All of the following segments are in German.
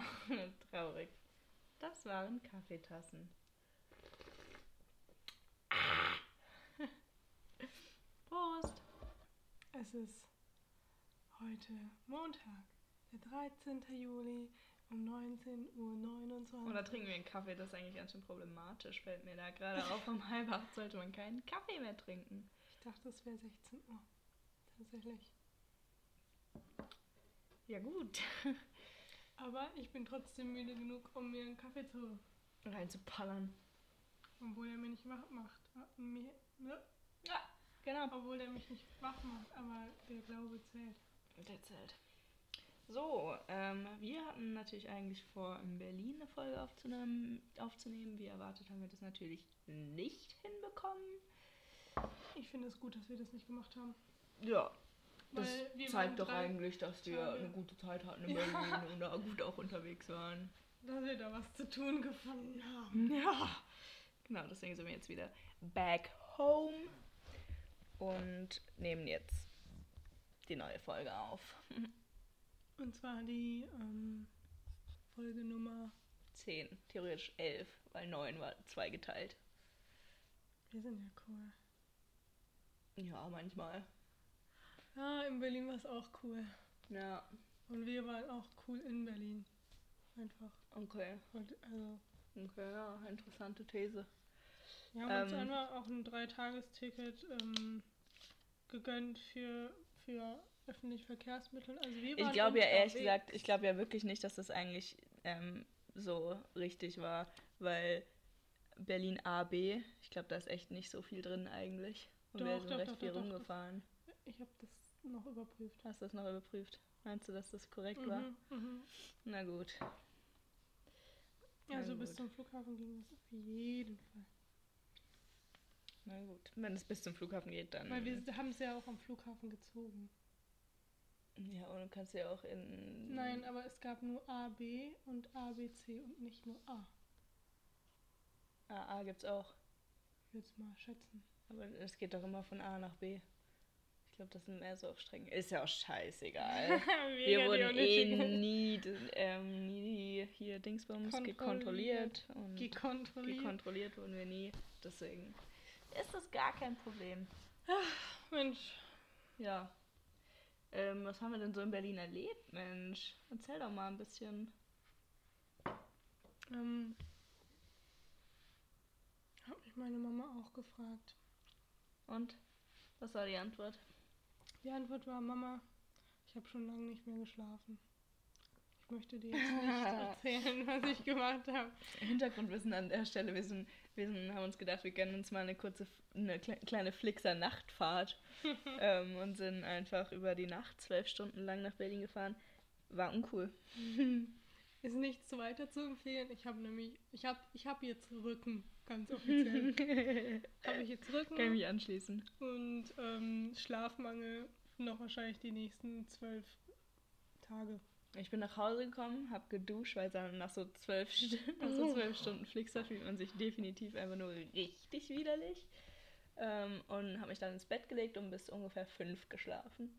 Traurig. Das waren Kaffeetassen. Prost! Es ist heute Montag, der 13. Juli um 19.29 Uhr. Oder trinken wir einen Kaffee? Das ist eigentlich ganz schön problematisch, fällt mir da gerade auf. Um halb acht sollte man keinen Kaffee mehr trinken. Ich dachte, es wäre 16 Uhr. Tatsächlich. Ja, gut. Aber ich bin trotzdem müde genug, um mir einen Kaffee zu. Reinzupallern. Obwohl er mich nicht wach macht. Mir, ne? Ja, genau. Obwohl er mich nicht wach macht, aber der Glaube zählt. Der zählt. So, ähm, wir hatten natürlich eigentlich vor, in Berlin eine Folge aufzunehmen, aufzunehmen. Wie erwartet haben wir das natürlich nicht hinbekommen. Ich finde es gut, dass wir das nicht gemacht haben. Ja, das zeigt doch eigentlich, dass wir Tage- eine gute Zeit hatten in Ja. Berlin und da gut auch unterwegs waren. Dass wir da was zu tun gefunden haben. Ja, genau, deswegen sind wir jetzt wieder back home und nehmen jetzt die neue Folge auf. Und zwar die ähm, Folge Nummer. 10, theoretisch 11, weil 9 war zweigeteilt. Wir sind ja cool. Ja, manchmal. Ja, in Berlin war es auch cool. Ja, Und wir waren auch cool in Berlin. Einfach. okay. Und, also, Okay, ja, interessante These. wir haben uns Ähm. einmal auch ein Dreitagesticket ähm, gegönnt für, für öffentliche Verkehrsmittel. Also wir waren Ich glaube ja ehrlich gesagt, ich glaube ja wirklich nicht, dass das eigentlich ähm, so richtig war, weil Berlin AB, ich glaube, da ist echt nicht so viel drin eigentlich. Und wir Doch, sind doch, recht doch, viel rumgefahren. Ich habe das noch überprüft. Hast du das noch überprüft? Meinst du, dass das korrekt war? Mhm, mhm. Na gut. Na Also bis gut. zum Flughafen ging das auf jeden Fall. Na gut. Wenn es bis zum Flughafen geht, dann. Weil wir haben es ja auch am Flughafen gezogen. ja, und du kannst ja auch in. Nein, aber es gab nur A, B und A, B, C und nicht nur A. AA gibt's auch. Ich würde es mal schätzen. Aber es geht doch immer von A nach B. Ich glaube, das sind mehr so auf Strecken. Ist ja auch scheißegal. Wir wurden eh nie, ähm, nie hier Dingsbums gekontrolliert. Und Gekontrolliert. gekontrolliert wurden wir nie. Deswegen ist das gar kein Problem. Mensch, Ja. Ähm, was haben wir denn so in Berlin erlebt, Mensch? Erzähl doch mal ein bisschen. ähm, hat mich meine Mama auch gefragt. Und? Was war die Antwort? Die Antwort war, Mama, ich habe schon lange nicht mehr geschlafen. Ich möchte dir jetzt nicht erzählen, was ich gemacht habe. Hintergrundwissen an der Stelle. Wir, sind, wir sind, haben uns gedacht, wir gönnen uns mal eine kurze, eine kle kleine Flixer-Nachtfahrt ähm, und sind einfach über die Nacht zwölf Stunden lang nach Berlin gefahren. War uncool. Ist nichts zu weiter zu empfehlen. Ich habe nämlich, ich habe ich hab jetzt Rücken, ganz offiziell. habe ich jetzt Rücken. Kann ich mich anschließen. Und ähm, Schlafmangel noch wahrscheinlich die nächsten zwölf Tage. Ich bin nach Hause gekommen, habe geduscht, weil dann nach so zwölf, St nach so zwölf Stunden Flixer fühlt man sich definitiv einfach nur richtig widerlich. Ähm, und habe mich dann ins Bett gelegt und bis ungefähr fünf geschlafen.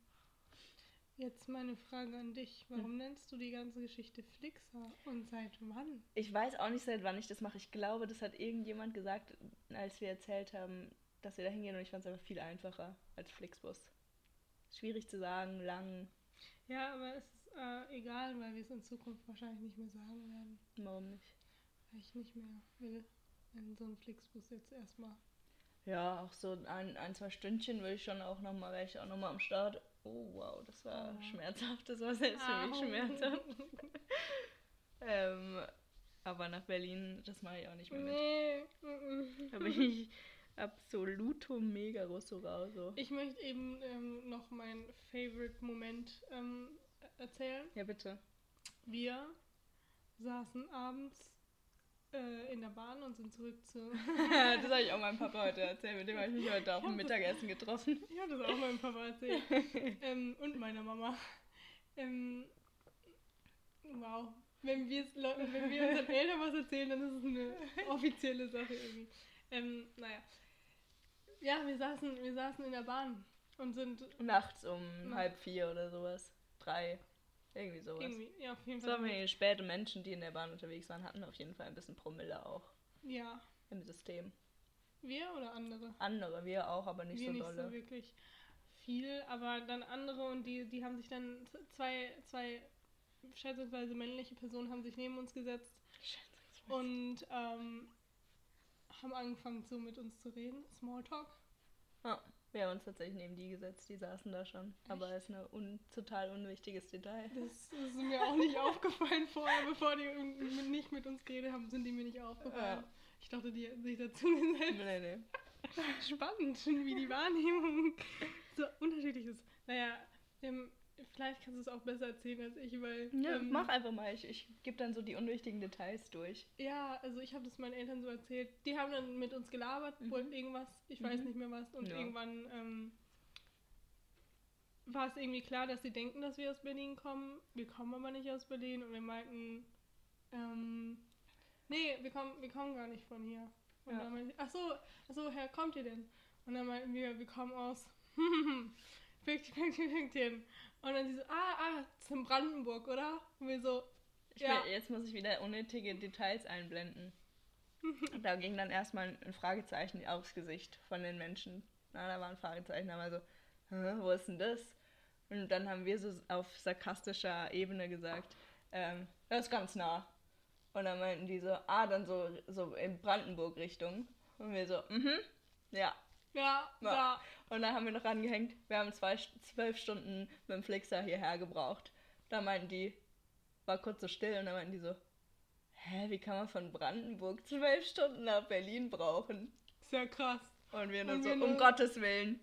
Jetzt meine Frage an dich. Hm. Warum nennst du die ganze Geschichte Flixer und seit wann? Ich weiß auch nicht, seit wann ich das mache. Ich glaube, das hat irgendjemand gesagt, als wir erzählt haben, dass wir da hingehen und ich fand es einfach viel einfacher als Flixbus. Schwierig zu sagen, lang, Ja, aber es ist äh, egal, weil wir es in Zukunft wahrscheinlich nicht mehr sagen werden. warum nicht? Weil ich nicht mehr will in so einem Flixbus jetzt erstmal. Ja, auch so ein, ein zwei Stündchen will ich schon auch nochmal, wäre ich auch nochmal am Start. Oh wow, das war Oh. schmerzhaft, das war selbst für mich schmerzhaft. ähm, aber nach Berlin, das mache ich auch nicht mehr mit. Nee. Da bin ich absoluto mega rosso so. Ich möchte eben ähm, noch meinen Favorite-Moment ähm, erzählen. Ja, bitte. Wir saßen abends äh, in der Bahn und sind zurück zu. das habe ich auch meinem Papa heute erzählt. Mit dem habe ich mich heute auf dem Mittagessen getroffen. Ich habe das auch meinem Papa erzählt. ähm, und meiner Mama. Ähm, wow. Wenn, wenn wir unseren Eltern was erzählen, dann ist es eine offizielle Sache irgendwie. Ähm, naja. Ja, wir saßen, wir saßen in der Bahn und sind Nachts um halb vier oder sowas. Drei. Irgendwie sowas. Irgendwie, ja, auf jeden So Fall. haben wir späte Menschen, die in der Bahn unterwegs waren, hatten auf jeden Fall ein bisschen Promille auch Ja. im System. Wir oder andere? Andere, wir auch, aber nicht wir so nicht dolle. so wirklich viel, aber dann andere und die, die haben sich dann zwei, zwei schätzungsweise männliche Personen haben sich neben uns gesetzt und ähm, haben angefangen so mit uns zu reden. Smalltalk. Ja, wir haben uns tatsächlich neben die gesetzt, die saßen da schon. Aber ist ein un total unwichtiges Detail. Das ist mir auch nicht aufgefallen vorher, bevor die nicht mit uns geredet haben, sind die mir nicht aufgefallen. Ja. Ich dachte, die hätten sich dazu gesetzt. Nee, nee. Spannend, wie die Wahrnehmung so unterschiedlich ist. Naja, ähm, vielleicht kannst du es auch besser erzählen als ich, weil. Ja, ähm, mach einfach mal. Ich, ich gebe dann so die unwichtigen Details durch. Ja, also ich habe das meinen Eltern so erzählt. Die haben dann mit uns gelabert, Mhm. wollten irgendwas, ich weiß Mhm. nicht mehr was. Und Ja. irgendwann ähm, war es irgendwie klar, dass sie denken, dass wir aus Berlin kommen. Wir kommen aber nicht aus Berlin und wir meinten, ähm, nee, wir kommen, wir kommen gar nicht von hier. Und Ja. dann meinten sie, ach so, ach so, woher kommt ihr denn? Und dann meinten wir, wir kommen aus Pünktchen, Pünktchen, Pünktchen. Und dann sie so, ah, ah, zum Brandenburg, oder? Und wir so, Ich Ja. will, jetzt muss ich wieder unnötige Details einblenden. da ging dann erstmal ein Fragezeichen aufs Gesicht von den Menschen. Na, da war ein Fragezeichen, da war so, wo ist denn das? Und dann haben wir so auf sarkastischer Ebene gesagt, ähm, das ist ganz nah. Und dann meinten die so, ah, dann so, so in Brandenburg-Richtung. Und wir so, mhm, ja. Ja, Ja. da. Und dann haben wir noch angehängt, wir haben zwei, zwölf Stunden mit dem Flixer hierher gebraucht. Da meinten die, war kurz so still und dann meinten die so, hä, wie kann man von Brandenburg zwölf Stunden nach Berlin brauchen? Sehr krass. Und wir nur Und so, wir um Gottes Willen.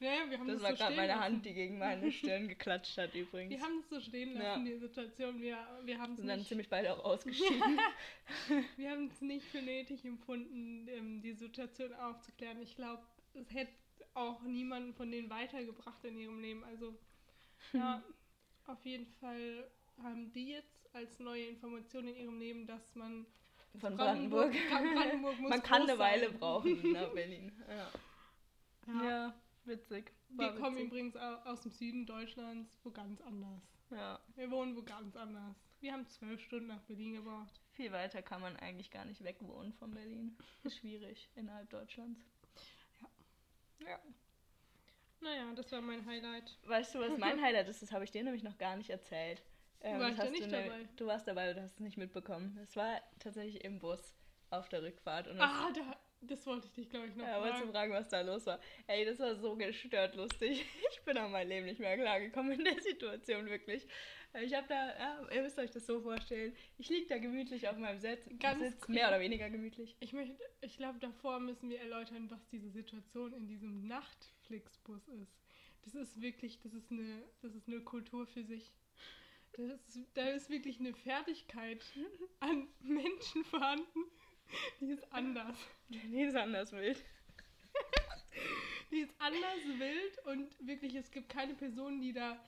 Ja, wir haben Das das, war so gerade meine. Hand, die gegen meine Stirn geklatscht hat übrigens. Wir haben das so stehen Ja. lassen, die Situation. Wir, wir haben es sind dann ziemlich beide auch ausgeschieden. wir haben es nicht für nötig empfunden, ähm, die Situation aufzuklären. Ich glaube, es hätte auch niemanden von denen weitergebracht in ihrem Leben. Also, ja, auf jeden Fall haben die jetzt als neue Information in ihrem Leben, dass man Von Brandenburg. Brandenburg muss Man kann eine Weile brauchen nach Berlin. Ja, Ja. ja witzig. Wir War kommen witzig. übrigens au- aus dem Süden Deutschlands, wo ganz anders. Ja, Wir wohnen wo ganz anders. Wir haben zwölf Stunden nach Berlin gebraucht. viel weiter kann man eigentlich gar nicht wegwohnen von Berlin. Ist schwierig innerhalb Deutschlands. Ja. Naja, das war mein Highlight. Weißt du, was mein Highlight ist? Das habe ich dir nämlich noch gar nicht erzählt. Ähm, War ich ja hast nicht du ne- dabei. Du warst dabei, du hast es nicht mitbekommen. Es war tatsächlich im Bus auf der Rückfahrt. Und Ah, da, das wollte ich dich, glaube ich, noch ja, wolltest du fragen. fragen, was da los war? Ey, das war so gestört lustig. Ich bin an mein Leben nicht mehr klargekommen in der Situation, wirklich. Ich habe da, ja, ihr müsst euch das so vorstellen. Ich liege da gemütlich auf meinem Sitz, Ganz Sitz mehr oder weniger gemütlich. Ich möchte, ich glaube, davor müssen wir erläutern, was diese Situation in diesem Nachtflixbus ist. Das ist wirklich, das ist eine, das ist eine Kultur für sich. Das ist, da ist wirklich eine Fertigkeit an Menschen vorhanden, die ist anders. Nee, ist anders wild. Die ist anders wild und wirklich, es gibt keine Person, die da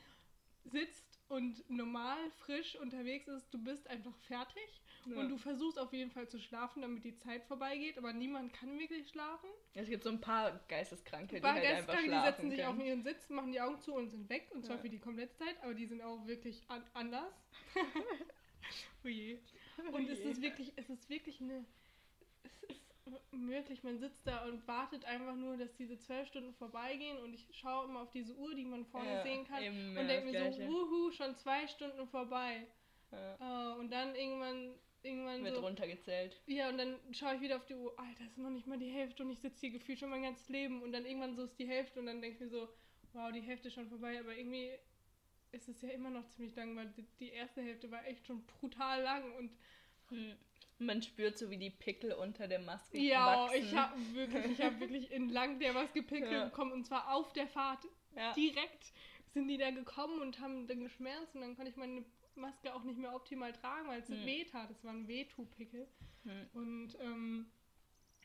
sitzt und normal, frisch unterwegs ist. Du bist einfach fertig Ja. und du versuchst auf jeden Fall zu schlafen, damit die Zeit vorbeigeht, aber niemand kann wirklich schlafen. Es gibt so ein paar Geisteskranke, Ein die paar halt einfach Geisteskranke, die schlafen setzen sich können. auf ihren Sitz, machen die Augen zu und sind weg und zwar Ja. für die komplette Zeit, aber die sind auch wirklich an anders. oh je. Und es ist wirklich, es ist wirklich eine. Es ist wirklich, man sitzt da und wartet einfach nur, dass diese zwölf Stunden vorbeigehen und ich schaue immer auf diese Uhr, die man vorne Ja, sehen kann eben, und denke mir so, wuhu, schon zwei Stunden vorbei. Ja, Äh, und dann irgendwann, irgendwann wird so, runtergezählt. ja, und dann schaue ich wieder auf die Uhr, Alter, ist noch nicht mal die Hälfte und ich sitze hier gefühlt schon mein ganzes Leben und dann irgendwann so ist die Hälfte und dann denke ich mir so, wow, die Hälfte ist schon vorbei, aber irgendwie ist es ja immer noch ziemlich lang, weil die, die erste Hälfte war echt schon brutal lang und Hm. Man spürt so, wie die Pickel unter der Maske ja, wachsen. ich habe wirklich, ich habe wirklich entlang der was gepickelt Ja. bekommen und zwar auf der Fahrt ja. direkt sind die da gekommen und haben dann geschmerzt und dann konnte ich meine Maske auch nicht mehr optimal tragen, weil es Hm. weh tat. Es waren Wehtu-Pickel Hm. und ähm,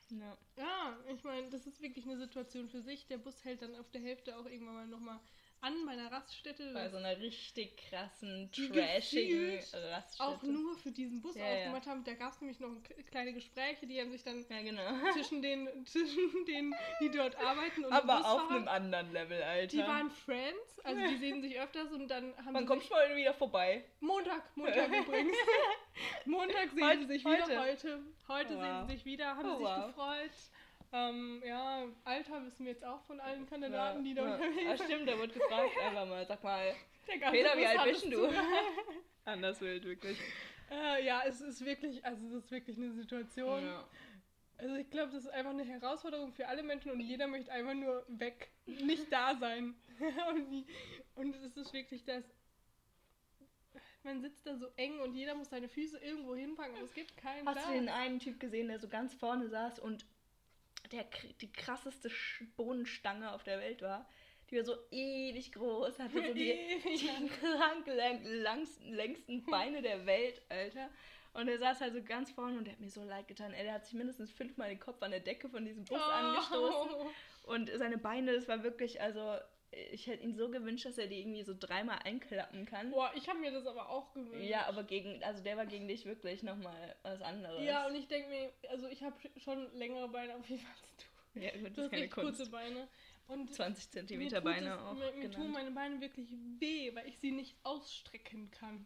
ja. Ja, ich meine, das ist wirklich eine Situation für sich. Der Bus hält dann auf der Hälfte auch irgendwann mal nochmal an meiner Raststätte. Bei so einer richtig krassen, trashigen Raststätte. auch nur für diesen Bus Ja, ja. aufgemacht haben. Da gab es nämlich noch kleine Gespräche, die haben sich dann Ja, genau. zwischen den, zwischen denen, die dort arbeiten und Aber auf einem anderen Level, Alter. Die waren Friends, also die sehen sich öfters und dann haben Man sie kommt sich, schon wieder vorbei. Montag, Montag übrigens. Montag sehen Heute- sie sich wieder heute. heute. Heute Oh, sehen wow. sie sich wieder, haben Oh, sich wow. gefreut. Ähm, ja, Alter wissen wir jetzt auch von allen Kandidaten, die da ja. unterwegs Ah, sind. stimmt, da wurde gefragt, einfach mal, sag mal, Peter, wie alt bist du? Anders wild, wirklich. Äh, ja, es ist wirklich, also es ist wirklich eine Situation. Ja. Also ich glaube, das ist einfach eine Herausforderung für alle Menschen und jeder möchte einfach nur weg, nicht da sein. und, die, und es ist wirklich das. Man sitzt da so eng und jeder muss seine Füße irgendwo hinpacken, aber es gibt keinen Hast Platz. du den einen Typ gesehen, der so ganz vorne saß und der die krasseste Bohnenstange auf der Welt war? Die war so ewig groß, hatte so die, Ewig. die krank lang, langsten, längsten Beine der Welt, Alter. Und er saß halt so ganz vorne und der hat mir so leid getan. Der hat sich mindestens fünfmal den Kopf an der Decke von diesem Bus angestoßen. Oh. Und seine Beine, das war wirklich, also, ich hätte ihm so gewünscht, dass er die irgendwie so dreimal einklappen kann. Boah, ich habe mir das aber auch gewünscht. Ja, aber gegen, also der war gegen dich wirklich nochmal was anderes. Ja, und ich denke mir, also ich habe schon längere Beine auf jeden Fall als du. ja gut, das ist keine Kunst. kurze Beine. Und 20 mir, cm Beine es, auch. mir, mir tun meine Beine wirklich weh, weil ich sie nicht ausstrecken kann.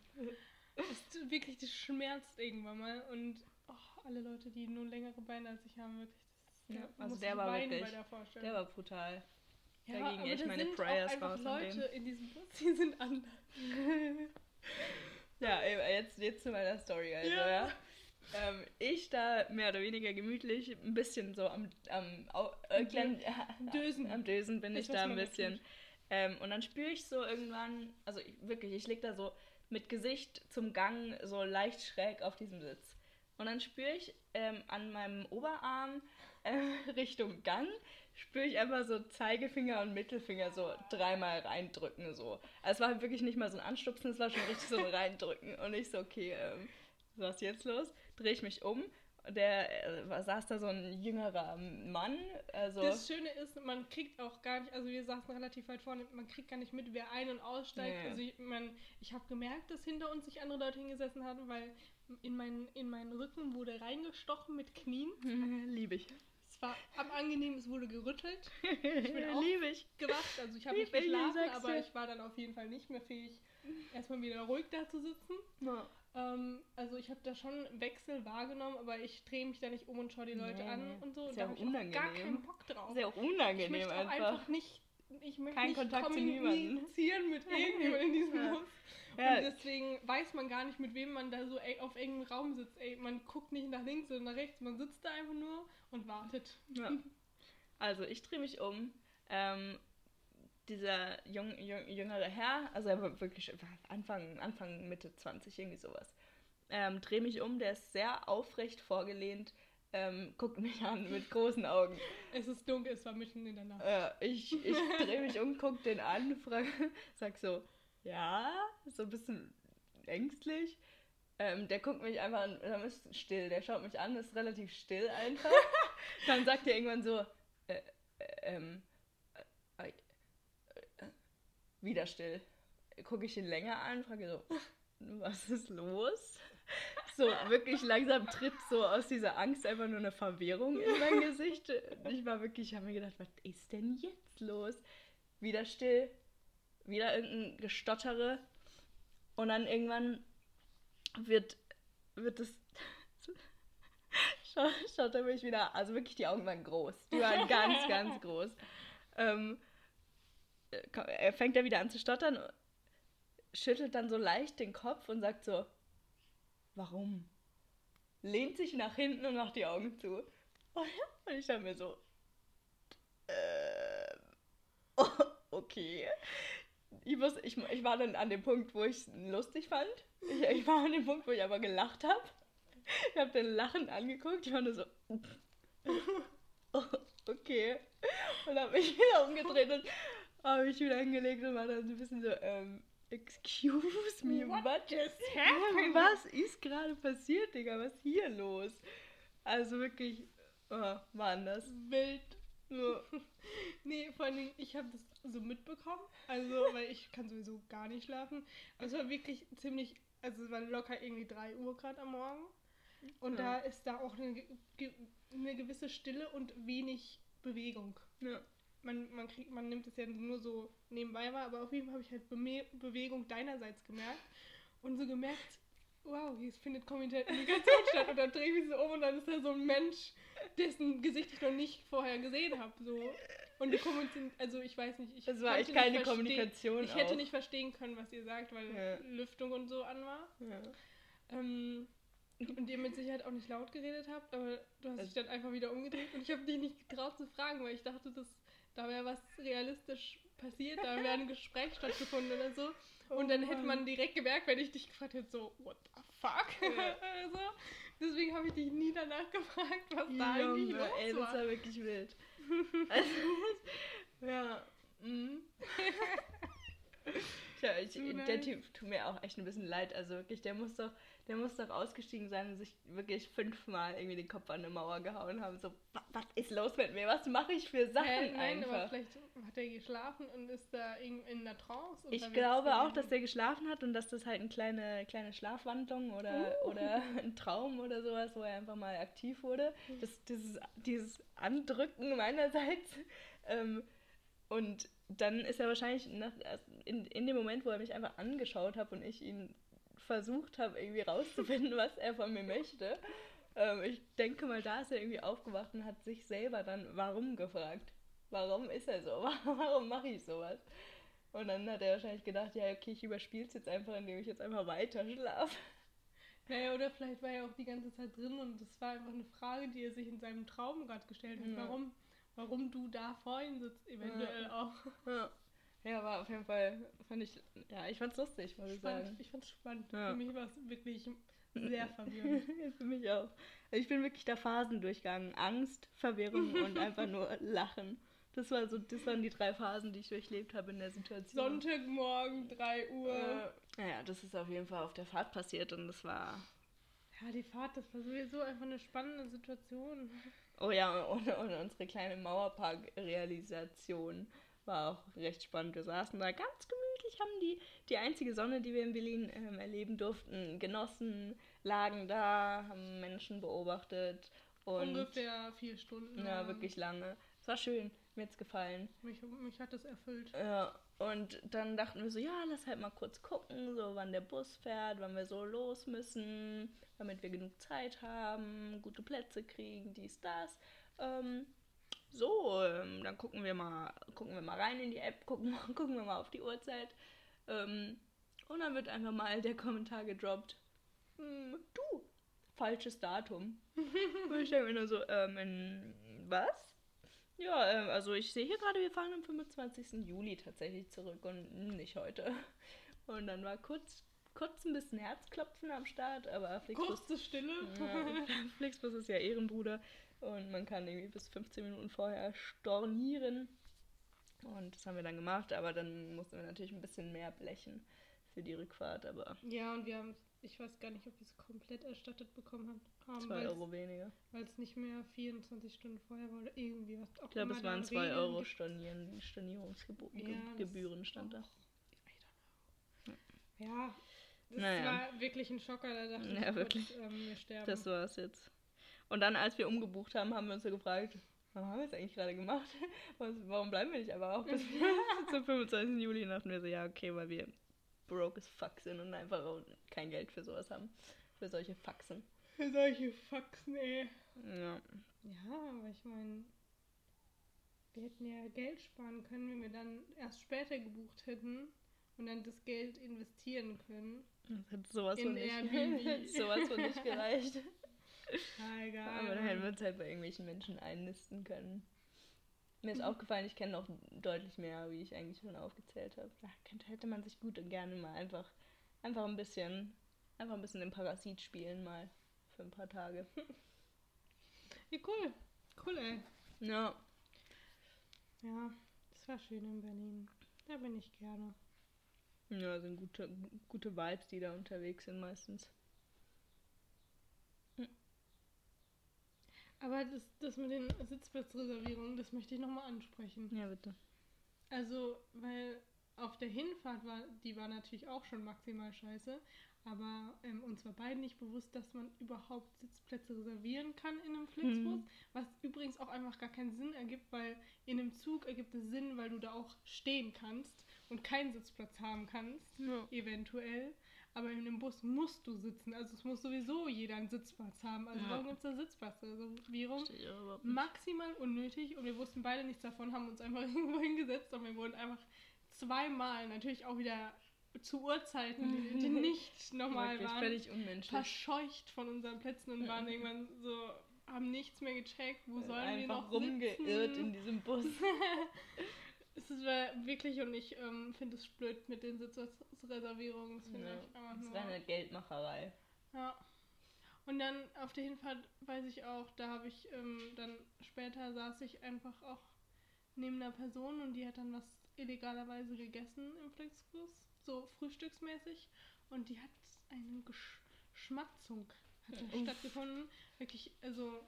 Es tut wirklich, das schmerzt irgendwann mal. Und oh, alle Leute, die nur längere Beine als ich haben, wirklich. Das, Ja, also der war wirklich- bei der Vorstellung. Der war brutal. Ja, da gingen aber echt meine Prayers raus Leute in diesem Bus, die sind anders. Ja, jetzt, jetzt zu meiner Story, also, Ja. ja. Ähm, ich da mehr oder weniger gemütlich, ein bisschen so am, am, äh, kleinen- Dösen. am Dösen bin ich was da ein bisschen. Ähm, und dann spüre ich so irgendwann, also ich, wirklich, ich lieg da so mit Gesicht zum Gang so leicht schräg auf diesem Sitz. Und dann spüre ich ähm, an meinem Oberarm äh, Richtung Gang, spüre ich einfach so Zeigefinger und Mittelfinger so dreimal reindrücken. So. Also es war halt wirklich nicht mal so ein Anstupsen, es war schon richtig so ein reindrücken. Und ich so, okay, ähm, was ist jetzt los? Drehe ich mich um. Der äh, saß da so ein jüngerer Mann. Also, Das Schöne ist, man kriegt auch gar nicht, also wir saßen relativ weit vorne, man kriegt gar nicht mit, wer ein- und aussteigt. Nee. Also ich, man, ich habe gemerkt, dass hinter uns sich andere Leute hingesessen hatten, weil in meinen, in meinen Rücken wurde reingestochen mit Knien. liebe ich. War am angenehm, es wurde gerüttelt. bin auch- liebe ich. Gewacht, also ich habe Lieb nicht ich, geschlafen, aber ich war dann auf jeden Fall nicht mehr fähig, erstmal wieder ruhig da zu sitzen. Ja. Ähm, also ich habe da schon Wechsel wahrgenommen, aber ich drehe mich da nicht um und schaue die Leute Nee, an und so. Ist und ja da auch habe ich auch gar unangenehm. keinen Bock drauf. Ist ja auch ich unangenehm möchte auch einfach. einfach nicht, ich möchte Kein nicht Kontakt kommunizieren mit irgendjemandem in diesem Ja. Bus. Ja. Und deswegen weiß man gar nicht, mit wem man da so auf engem Raum sitzt. Ey, man guckt nicht nach links oder nach rechts, man sitzt da einfach nur und wartet. Ja. Also ich drehe mich um. Ähm, dieser jung, jung, jüngere Herr, also er war wirklich Anfang, Anfang, Mitte 20, irgendwie sowas. Ähm, drehe mich um, der ist sehr aufrecht vorgelehnt, ähm, guckt mich an mit großen Augen. Es ist dunkel, es war mitten in der Nacht. Äh, ich ich drehe mich um, guck den an, frag, sag so, ja, so ein bisschen ängstlich. Ähm, der guckt mich einfach an, dann ist still, der schaut mich an, ist relativ still einfach. dann sagt er irgendwann so, äh, äh, ähm, äh, äh, äh, wieder still. Gucke ich ihn länger an, frage so, was ist los? So wirklich langsam tritt so aus dieser Angst einfach nur eine Verwirrung in mein Gesicht. Ich war wirklich, ich habe mir gedacht, was ist denn jetzt los? Wieder still, wieder irgendein Gestottere. Und dann irgendwann wird, wird es. Schaut, er mich wieder, also wirklich die Augen waren groß. Die waren ganz, ganz groß. Ähm, er fängt er wieder an zu stottern, schüttelt dann so leicht den Kopf und sagt so, warum? Lehnt sich nach hinten und macht die Augen zu. Und ich dachte mir so, äh, okay. Ich, muss, ich, ich war dann an dem Punkt, wo ich es lustig fand. Ich, ich war an dem Punkt, wo ich aber gelacht habe. Ich habe den Lachen angeguckt. Ich war nur so, oh, okay. Und habe mich wieder umgedreht und habe mich wieder hingelegt und war dann so ein bisschen so, ähm, excuse me, What what just happened? Was ist gerade passiert, Digga? Was ist hier los? Also wirklich, oh, war anders. Wild. So. Nee, vor allen Dingen, ich habe das so mitbekommen. Also, weil ich kann sowieso gar nicht schlafen. Aber es war wirklich ziemlich, also es war locker irgendwie 3 Uhr gerade am Morgen. Und Ja. da ist da auch eine, eine gewisse Stille und wenig Bewegung. Ja. Man, man, kriegt, man nimmt es ja nur so nebenbei wahr, aber auf jeden Fall habe ich halt Beme Bewegung deinerseits gemerkt. Und so gemerkt, wow, hier findet Kommunikation statt. Und dann drehe ich mich so um und dann ist da so ein Mensch, dessen Gesicht ich noch nicht vorher gesehen habe. So. Und die kommunizieren, also ich weiß nicht, ich Das war echt keine Kommunikation Ich hätte auch. nicht verstehen können, was ihr sagt, weil Ja. Lüftung und so an war. Ja. Ähm, und ihr mit Sicherheit auch nicht laut geredet habt, aber du hast Also- dich dann einfach wieder umgedreht und ich habe dich nicht getraut zu fragen, weil ich dachte, dass da wäre was realistisch passiert, da wäre ein Gespräch stattgefunden oder so. Und dann hätte man direkt gemerkt, wenn ich dich gefragt hätte, so, what the fuck? Ja. also, deswegen habe ich dich nie danach gefragt, was da eigentlich Junge, los ey, das war. war wirklich wild. Also, ja. Mhm. Tja, ich, der. Typ tut mir auch echt ein bisschen leid. Also wirklich, der muss doch, der muss doch ausgestiegen sein und sich wirklich fünfmal irgendwie den Kopf an eine Mauer gehauen haben. So, "Wa- was ist los mit mir? Was mache ich für Sachen Hä, nein, aber einfach? vielleicht hat er geschlafen und ist da in, in einer Trance. Ich glaube auch, dass der geschlafen hat und dass das halt eine kleine, kleine Schlafwandlung oder, Uh. oder ein Traum oder sowas, wo er einfach mal aktiv wurde. Das, dieses, dieses Andrücken meinerseits. Ähm, und dann ist er wahrscheinlich nach, in, in dem Moment, wo er mich einfach angeschaut hat und ich ihn versucht habe, irgendwie rauszufinden, was er von mir möchte. Ähm, ich denke mal, da ist er irgendwie aufgewacht und hat sich selber dann warum gefragt. Warum ist er so? Warum mache ich sowas? Und dann hat er wahrscheinlich gedacht, ja, okay, ich überspiele es jetzt einfach, indem ich jetzt einfach weiter schlafe. Naja, oder vielleicht war er auch die ganze Zeit drin und das war einfach eine Frage, die er sich in seinem Traum gerade gestellt hat. Ja. Warum, warum du da vor ihm sitzt, eventuell auch. Ja. Ja, aber auf jeden Fall fand ich, ja, ich fand's lustig, muss ich sagen. Ich fand's spannend. Ja. Für mich war es wirklich sehr verwirrend. Für mich auch. Ich bin wirklich da Phasen durchgegangen. Angst, Verwirrung und einfach nur Lachen. Das, war so, das waren die drei Phasen, die ich durchlebt habe in der Situation. Sonntagmorgen, 3 Uhr. Äh, naja, das ist auf jeden Fall auf der Fahrt passiert und das war. Ja, die Fahrt, das war sowieso einfach eine spannende Situation. Oh ja, und, und unsere kleine Mauerpark-Realisation war auch recht spannend. Wir saßen da ganz gemütlich, haben die, die einzige Sonne, die wir in Berlin ähm, erleben durften, genossen, lagen da, haben Menschen beobachtet und Ungefähr vier Stunden. ja, wirklich lange. Es war schön, mir hat's gefallen. Mich, mich hat das erfüllt. Ja, und dann dachten wir so, ja, lass halt mal kurz gucken, so wann der Bus fährt, wann wir so los müssen, damit wir genug Zeit haben, gute Plätze kriegen, dies, das. Ähm, so, ähm, dann gucken wir mal, gucken wir mal rein in die App, gucken, gucken wir mal auf die Uhrzeit. Ähm, und dann wird einfach mal der Kommentar gedroppt. Hm, du, falsches Datum. und ich denke mir nur so, ähm, in was? Ja, ähm, also ich sehe hier gerade, wir fahren am 25. Juli tatsächlich zurück und nicht heute. Und dann war kurz, kurz ein bisschen Herzklopfen am Start, aber Flixbus, Kurze Stille. ja, Flixbus ist ja Ehrenbruder und man kann irgendwie bis 15 Minuten vorher stornieren. Und das haben wir dann gemacht, aber dann mussten wir natürlich ein bisschen mehr blechen für die Rückfahrt, aber Ja, und wir haben, ich weiß gar nicht, ob wir es komplett erstattet bekommen haben, 2 weil Euro weniger. es nicht mehr 24 Stunden vorher war oder irgendwie was. Ich glaube, es waren 2 Regeln Euro. Stornieren, Stornierungsgebühren Ja, stand da. Och, I don't know. Ja, das Naja. war wirklich ein Schocker, da dachte Ja, ich kurz, wirklich. ähm, wir sterben. Das war's jetzt. Und dann, als wir umgebucht haben, haben wir uns so gefragt, was haben wir jetzt eigentlich gerade gemacht? Warum bleiben wir nicht aber auch bis zum 25. Juli? Und dachten wir so, ja, okay, weil wir broke as fuck sind und einfach kein Geld für sowas haben. Für solche Faxen. Für solche Faxen, ey. Ja. Ja, aber ich meine, wir hätten ja Geld sparen können, wenn wir dann erst später gebucht hätten und dann das Geld investieren können. Das hat sowas In von nicht, sowas von nicht gereicht. Ah. Aber dann hätten wir uns halt bei irgendwelchen Menschen einnisten können. Mir ist aufgefallen, ich kenne noch deutlich mehr, wie ich eigentlich schon aufgezählt habe. Da könnte, hätte man sich gut und gerne mal einfach, einfach ein bisschen, einfach ein bisschen den Parasit spielen mal für ein paar Tage. Ja, cool. Cool, ey. Ja. Ja, das war schön in Berlin. Da bin ich gerne. Ja, sind gute, gute Vibes, die da unterwegs sind meistens. Aber das, das mit den Sitzplatzreservierungen, das möchte ich nochmal ansprechen. Ja, bitte. Also, weil auf der Hinfahrt war, die war natürlich auch schon maximal scheiße, aber ähm, uns war beiden nicht bewusst, dass man überhaupt Sitzplätze reservieren kann in einem Flixbus, Mhm. was übrigens auch einfach gar keinen Sinn ergibt, weil in einem Zug ergibt es Sinn, weil du da auch stehen kannst und keinen Sitzplatz haben kannst, Ja. eventuell. Aber in einem Bus musst du sitzen, also es muss sowieso jeder einen Sitzplatz haben. Also Ja. warum gibt es da auch überhaupt nicht. maximal unnötig und wir wussten beide nichts davon, haben uns einfach irgendwo hingesetzt und wir wurden einfach zweimal, natürlich auch wieder zu Uhrzeiten, die, die nicht normal Wirklich waren, völlig unmenschlich. verscheucht von unseren Plätzen und waren irgendwann so, haben nichts mehr gecheckt, wo sollen wir noch rumgeirrt sitzen? in diesem Bus. Es war wirklich und ich ähm, finde es blöd mit den Sitzreservierungen. Das finde Ja, ich einfach das war eine Geldmacherei. Ja. Und dann auf der Hinfahrt weiß ich auch, da habe ich ähm, dann später saß ich einfach auch neben einer Person und die hat dann was illegalerweise gegessen im Flixbus, so frühstücksmäßig. Und die hat eine Gesch Schmatzung hat Uff. stattgefunden. Wirklich, also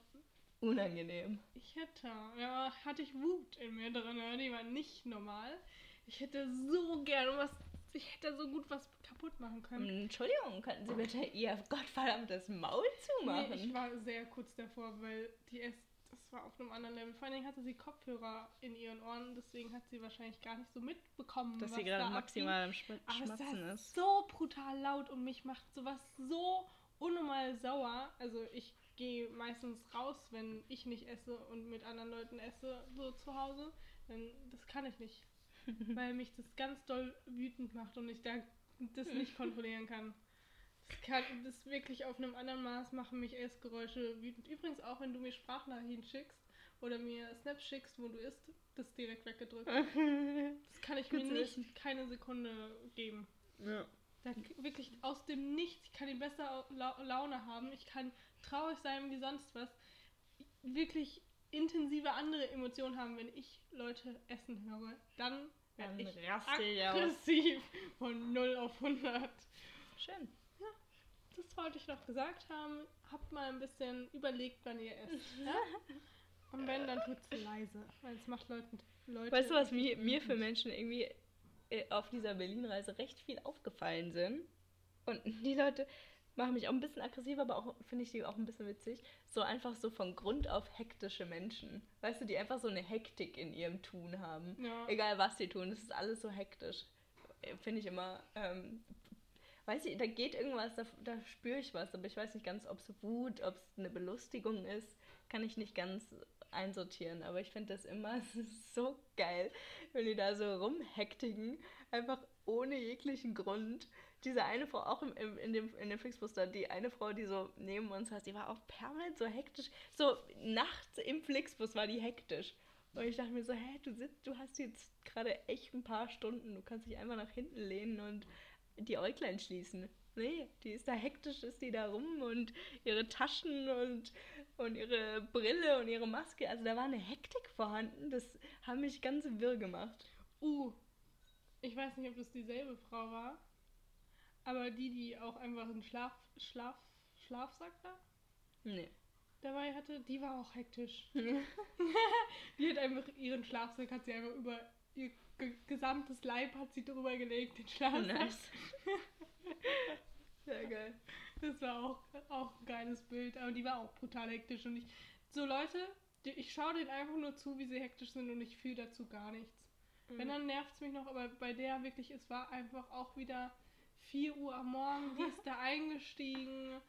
Unangenehm. ich hätte, ja, hatte ich Wut in mir drin, ja, die war nicht normal. Ich hätte so gerne was, ich hätte so gut was kaputt machen können. Entschuldigung, könnten Sie bitte Ihr gottverdammtes Maul zumachen? Nee, ich war sehr kurz davor, weil die erst, das war auf einem anderen Level. Vor allen Dingen hatte sie Kopfhörer in ihren Ohren, deswegen hat sie wahrscheinlich gar nicht so mitbekommen, dass was sie gerade da maximal am Sch abging. Aber es Schmatzen ist. so brutal laut und mich macht sowas so unnormal sauer. Also ich gehe meistens raus, wenn ich nicht esse und mit anderen Leuten esse, so zu Hause. Denn das kann ich nicht, weil mich das ganz doll wütend macht und ich da das nicht kontrollieren kann. Das kann das wirklich auf einem anderen Maß machen mich Essgeräusche wütend. Übrigens auch, wenn du mir Sprachnachrichten schickst oder mir Snaps schickst, wo du isst, das direkt weggedrückt. Das kann ich mir nicht keine Sekunde geben. ja. Da wirklich aus dem Nichts, ich kann die beste La Laune haben, ich kann traurig sein wie sonst was. Wirklich intensive andere Emotionen haben, wenn ich Leute essen höre. Dann werde ich ich aus. aggressiv von 0 auf 100. Schön. Das wollte ich noch gesagt haben. Habt mal ein bisschen überlegt, wann ihr esst. Ja? Und wenn, dann tut's leise, weil es macht Leuten, Leute... Weißt du, was mir, mir für Menschen irgendwie äh, auf dieser Berlin-Reise recht viel aufgefallen sind? Und die Leute machen mich auch ein bisschen aggressiv, aber auch finde ich die auch ein bisschen witzig. So einfach so von Grund auf hektische Menschen. Weißt du, die einfach so eine Hektik in ihrem Tun haben. Ja. Egal was sie tun, das ist alles so hektisch. Finde ich immer. Ähm, weiß ich, da geht irgendwas, da, da spüre ich was, aber ich weiß nicht ganz, ob es Wut, ob es eine Belustigung ist. Kann ich nicht ganz einsortieren, aber ich finde das immer so geil, wenn die da so rumhektigen, einfach ohne jeglichen Grund. Diese eine Frau, auch im, im, in, dem, in dem Flixbus die eine Frau, die so neben uns saß, die war auch permanent so hektisch. So nachts im Flixbus war die hektisch. Und ich dachte mir so, hä, du sitzt, du hast jetzt gerade echt ein paar Stunden, du kannst dich einfach nach hinten lehnen und die Äuglein schließen. Nee, die ist da hektisch, ist die da rum und ihre Taschen und, und ihre Brille und ihre Maske. Also da war eine Hektik vorhanden, das hat mich ganz wirr gemacht. Uh, ich weiß nicht, ob das dieselbe Frau war, aber die, die auch einfach einen Schlaf, Schlaf, Schlafsack da Nee. dabei hatte, die war auch hektisch. Die hat einfach ihren Schlafsack, hat sie einfach über ihr ge gesamtes Leib hat sie drüber gelegt, den Schlafsack. nice. Sehr geil. Das war auch, auch ein geiles Bild, aber die war auch brutal hektisch und ich, so Leute, ich schaue denen einfach nur zu, wie sie hektisch sind und ich fühle dazu gar nichts. Wenn, dann nervt es mich noch, aber bei der wirklich, es war einfach auch wieder 4 Uhr am Morgen, die ist da eingestiegen,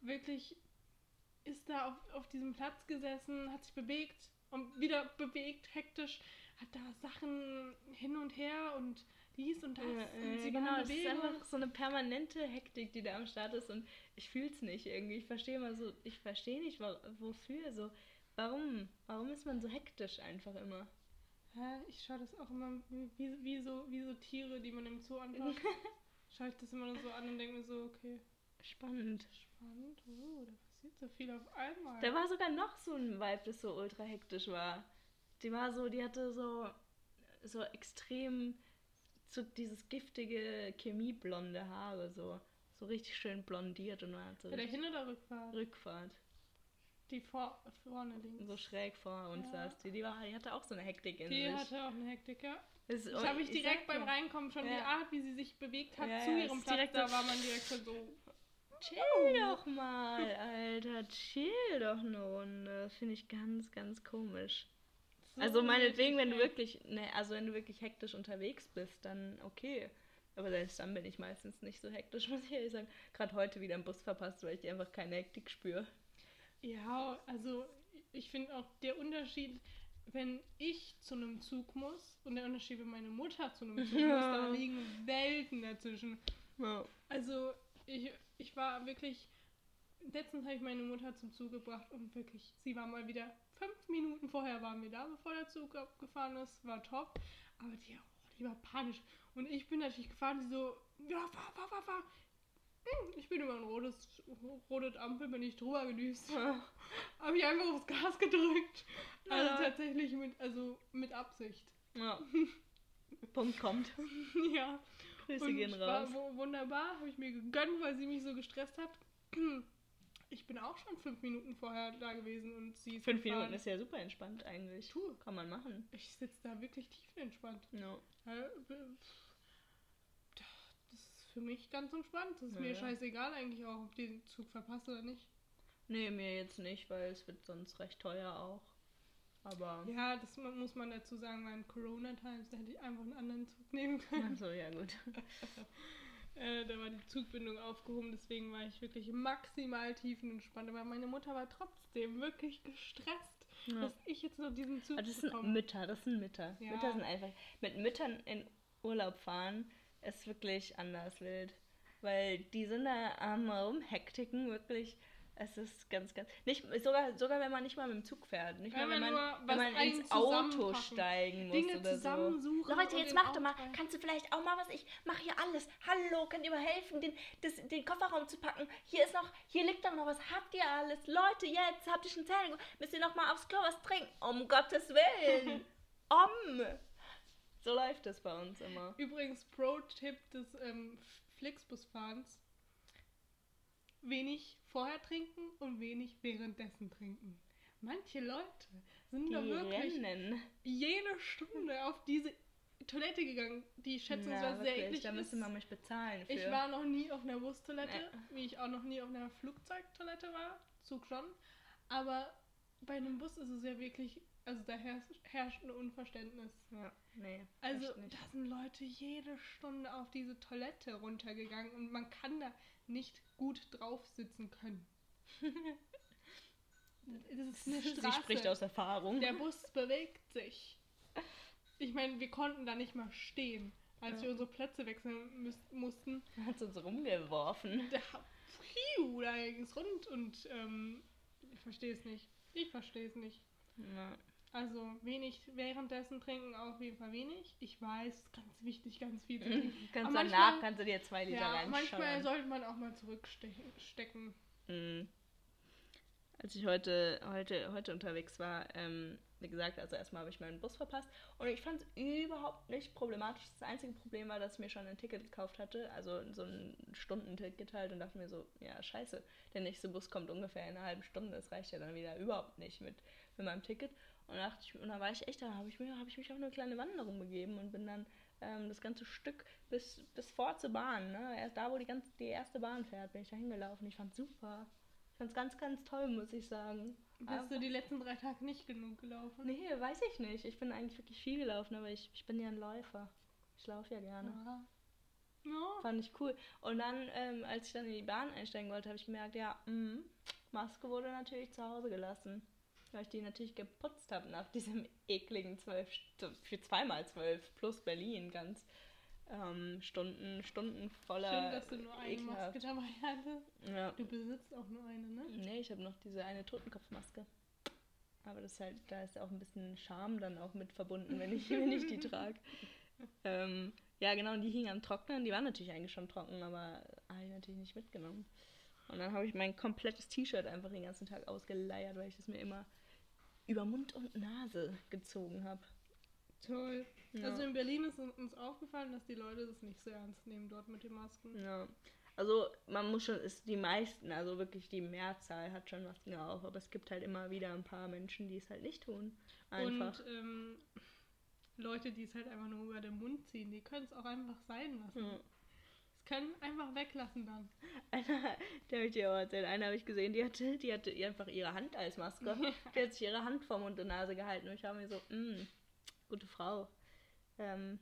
wirklich ist da auf, auf diesem Platz gesessen, hat sich bewegt und wieder bewegt, hektisch, hat da Sachen hin und her und dies und das. Ja, und sie genau, es ist einfach so eine permanente Hektik, die da am Start ist und ich fühle es nicht irgendwie. Ich verstehe mal so, ich verstehe nicht, wofür so. Warum? Warum ist man so hektisch einfach immer? Hä? Ich schaue das auch immer wie, wie, so, wie so Tiere, die man im Zoo anschaut. schaue ich das immer nur so an und denke mir so, okay, Spannend. spannend, oh, da passiert so viel auf einmal. Da war sogar noch so ein Vibe, das so ultra hektisch war. Die war so, die hatte so, so extrem so dieses giftige chemieblonde Haare, so, so richtig schön blondiert und man so Bei der Hin- oder Rückfahrt? Rückfahrt. Die vor, vorne links. So schräg vor uns Ja. saß die. Die, war, die hatte auch so eine Hektik in Die sich. hatte auch eine Hektik, ja. Das- Ich und habe ich direkt beim Reinkommen schon die Ja. Art, wie sie sich bewegt hat Ja, zu ihrem Platz, direkt da war man direkt schon so. Chill doch mal, Alter. Chill doch eine Runde. Das finde ich ganz, ganz komisch. so also meinetwegen, wenn du wirklich, ne, also wenn du wirklich hektisch unterwegs bist, dann okay. Aber selbst dann bin ich meistens nicht so hektisch, muss ich ehrlich sagen. Gerade heute wieder im Bus verpasst, weil ich einfach keine Hektik spüre. Ja, also ich finde auch der Unterschied, wenn ich zu einem Zug muss und der Unterschied, wenn meine Mutter zu einem Zug muss, da liegen Welten dazwischen. Ja. Also ich, ich war wirklich, letztens habe ich meine Mutter zum Zug gebracht und wirklich, sie war mal wieder fünf Minuten vorher waren wir da, bevor der Zug abgefahren ist, war top, aber die, oh, die war panisch und ich bin natürlich gefahren, die so, ja, fahr, fahr, fahr, fahr. Ich bin über ein rotes, rotes Ampel, bin ich drüber gedüst. Habe ich einfach aufs Gas gedrückt. Also Ja. tatsächlich mit, also mit Absicht. ja. Punkt kommt. ja. Grüße Und gehen war raus. wu- wunderbar, habe ich mir gegönnt, weil sie mich so gestresst hat. Ich bin auch schon fünf Minuten vorher da gewesen und sie ist Fünf gefahren. Minuten ist ja super entspannt eigentlich. Tu. Kann man machen. Ich sitze da wirklich tiefenentspannt. Ja. Ja, Das ist für mich ganz entspannt. Das ist Ja, mir ja. scheißegal eigentlich auch, ob ich den Zug verpasse oder nicht. Nee, mir jetzt nicht, weil es wird sonst recht teuer auch. Aber. Ja, das mu- muss man dazu sagen, weil in Corona-Times, da hätte ich einfach einen anderen Zug nehmen können. Achso, ja gut. Äh, da war die Zugbindung aufgehoben, deswegen war ich wirklich maximal tiefenentspannt. Aber meine Mutter war trotzdem wirklich gestresst, Ja. dass ich jetzt noch diesen Zug Also das sind bekomme. Mütter, das sind Mütter. Ja. Mütter sind einfach. Mit Müttern in Urlaub fahren ist wirklich anders wild. Weil die sind da am rumhektiken, wirklich. Es ist ganz, ganz. Nicht, sogar, sogar wenn man nicht mal mit dem Zug fährt. Nicht mal, Wenn wenn man wenn man ins Auto steigen muss Dinge oder so. zusammensuchen. Leute, und jetzt mach doch mal. Kannst du vielleicht auch mal was? Ich mache hier alles. Hallo, könnt ihr mir helfen, den, das, den Kofferraum zu packen? Hier ist noch, hier liegt doch noch was. Habt ihr alles? Leute, jetzt habt ihr schon Zähne. Müsst ihr noch mal aufs Klo was trinken? Um Gottes Willen. um. So läuft es bei uns immer. Übrigens, Pro-Tipp des ähm, Flixbusfahrens: wenig vorher trinken und wenig währenddessen trinken. Manche Leute sind Die da wirklich rennen. jede Stunde auf diese Toilette gegangen, die schätzungsweise sehr wirklich, eklig da müsste man mich bezahlen für. Ich war noch nie auf einer Bustoilette, Nee. wie ich auch noch nie auf einer Flugzeugtoilette war. Zug schon. Aber bei einem Bus ist es ja wirklich, also da herrscht, herrscht ein Unverständnis. Ja, nee. Also da sind Leute jede Stunde auf diese Toilette runtergegangen und man kann da nicht gut drauf sitzen können. das ist eine Sie Straße. spricht aus Erfahrung. Der Bus bewegt sich. Ich meine, wir konnten da nicht mal stehen, als Ja. wir unsere Plätze wechseln müß, mussten. hat uns rumgeworfen. Da, pfiuh, da ging es rund und ähm, ich verstehe es nicht. Ich verstehe es nicht. Ja. Also wenig währenddessen trinken, auf jeden Fall wenig. Ich weiß, ganz wichtig, ganz viel zu trinken. Kannst Aber danach manchmal- kannst du dir zwei Liter Ja, manchmal reinschauen. sollte man auch mal zurückstecken. Mhm. Als ich heute, heute, heute unterwegs war, ähm, wie gesagt, also erstmal habe ich meinen Bus verpasst und ich fand es überhaupt nicht problematisch. Das einzige Problem war, dass ich mir schon ein Ticket gekauft hatte, also so ein Stundenticket halt und dachte mir so, ja scheiße, der nächste Bus kommt ungefähr in einer halben Stunde, das reicht ja dann wieder überhaupt nicht mit, mit meinem Ticket. Und, dachte ich, und dann war ich echt, da habe ich, mir- habe ich mich auf eine kleine Wanderung begeben und bin dann ähm, das ganze Stück bis, bis vor zur Bahn, ne? erst da, wo die, ganze, die erste Bahn fährt, bin ich da hingelaufen. Ich fand super. Ich fand's ganz, ganz toll, muss ich sagen. Bist du die letzten drei Tage nicht genug gelaufen? Nee, weiß ich nicht. Ich bin eigentlich wirklich viel gelaufen, aber ich, ich bin ja ein Läufer. Ich laufe ja gerne. Ja. Ja. Fand ich cool. Und dann, ähm, als ich dann in die Bahn einsteigen wollte, habe ich gemerkt, ja, mh, Maske wurde natürlich zu Hause gelassen. Weil ich die natürlich geputzt habe nach diesem ekligen zwölf, St- für zweimal zwölf plus Berlin ganz ähm, Stunden, Stunden voller. Schön, dass du nur eine. Maske dabei hattest. Ja. Du besitzt auch nur eine, ne? Nee, ich habe noch diese eine Totenkopfmaske. Aber das ist halt, da ist auch ein bisschen Scham dann auch mit verbunden, wenn ich, wenn ich die trage. Ähm, ja, genau, und die hingen am Trocknen. Die waren natürlich eigentlich schon trocken, aber habe ich natürlich nicht mitgenommen. Und dann habe ich mein komplettes T-Shirt einfach den ganzen Tag ausgeleiert, weil ich das mir immer über Mund und Nase gezogen habe. Toll. Ja. Also in Berlin ist uns aufgefallen, dass die Leute das nicht so ernst nehmen dort mit den Masken. Ja. Also man muss schon, ist die meisten, also wirklich die Mehrzahl hat schon Masken auf, aber es gibt halt immer wieder ein paar Menschen, die es halt nicht tun. Einfach. Und ähm, Leute, die es halt einfach nur über den Mund ziehen, die können es auch einfach sein lassen. Ja. Können einfach weglassen dann. Einer, der habe ich dir auch erzählt, einer habe ich gesehen, die hatte, die hatte einfach ihre Hand als Maske. Die hat sich ihre Hand vor Mund und Nase gehalten und ich war mir so, mh, gute Frau. Ähm,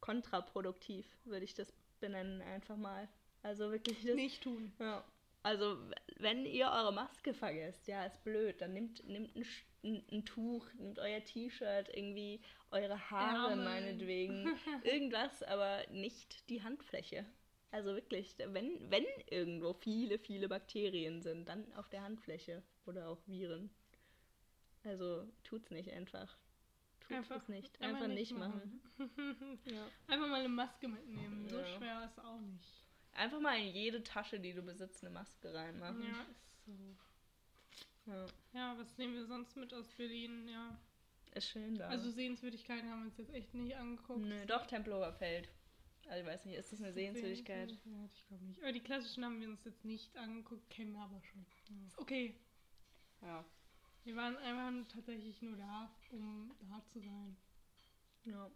kontraproduktiv würde ich das benennen, einfach mal. Also wirklich das. Nicht tun. Ja. Also, wenn ihr eure Maske vergesst, ja, ist blöd, dann nehmt, nehmt ein, ein, ein Tuch, nehmt euer T-Shirt, irgendwie eure Haare Ärmel. meinetwegen, irgendwas, aber nicht die Handfläche. Also wirklich, wenn, wenn irgendwo viele, viele Bakterien sind, dann auf der Handfläche oder auch Viren. Also tut's nicht einfach. Tut es nicht. Einfach, nicht machen. Ja. Einfach mal eine Maske mitnehmen. So Ja. schwer ist auch nicht. Einfach mal in jede Tasche, die du besitzt, eine Maske reinmachen. Ja, ist so. Ja. Ja, was nehmen wir sonst mit aus Berlin? Ja. Ist schön da. Also Sehenswürdigkeiten haben wir uns jetzt echt nicht angeguckt. Nö, doch, Tempelhofer Feld. Also ich weiß nicht, ist das eine Sehenswürdigkeit? Ja, ich glaube nicht. Aber die klassischen haben wir uns jetzt nicht angeguckt, kennen wir aber schon. Ist okay. Ja. Wir waren einfach tatsächlich nur da, um da zu sein. Ja.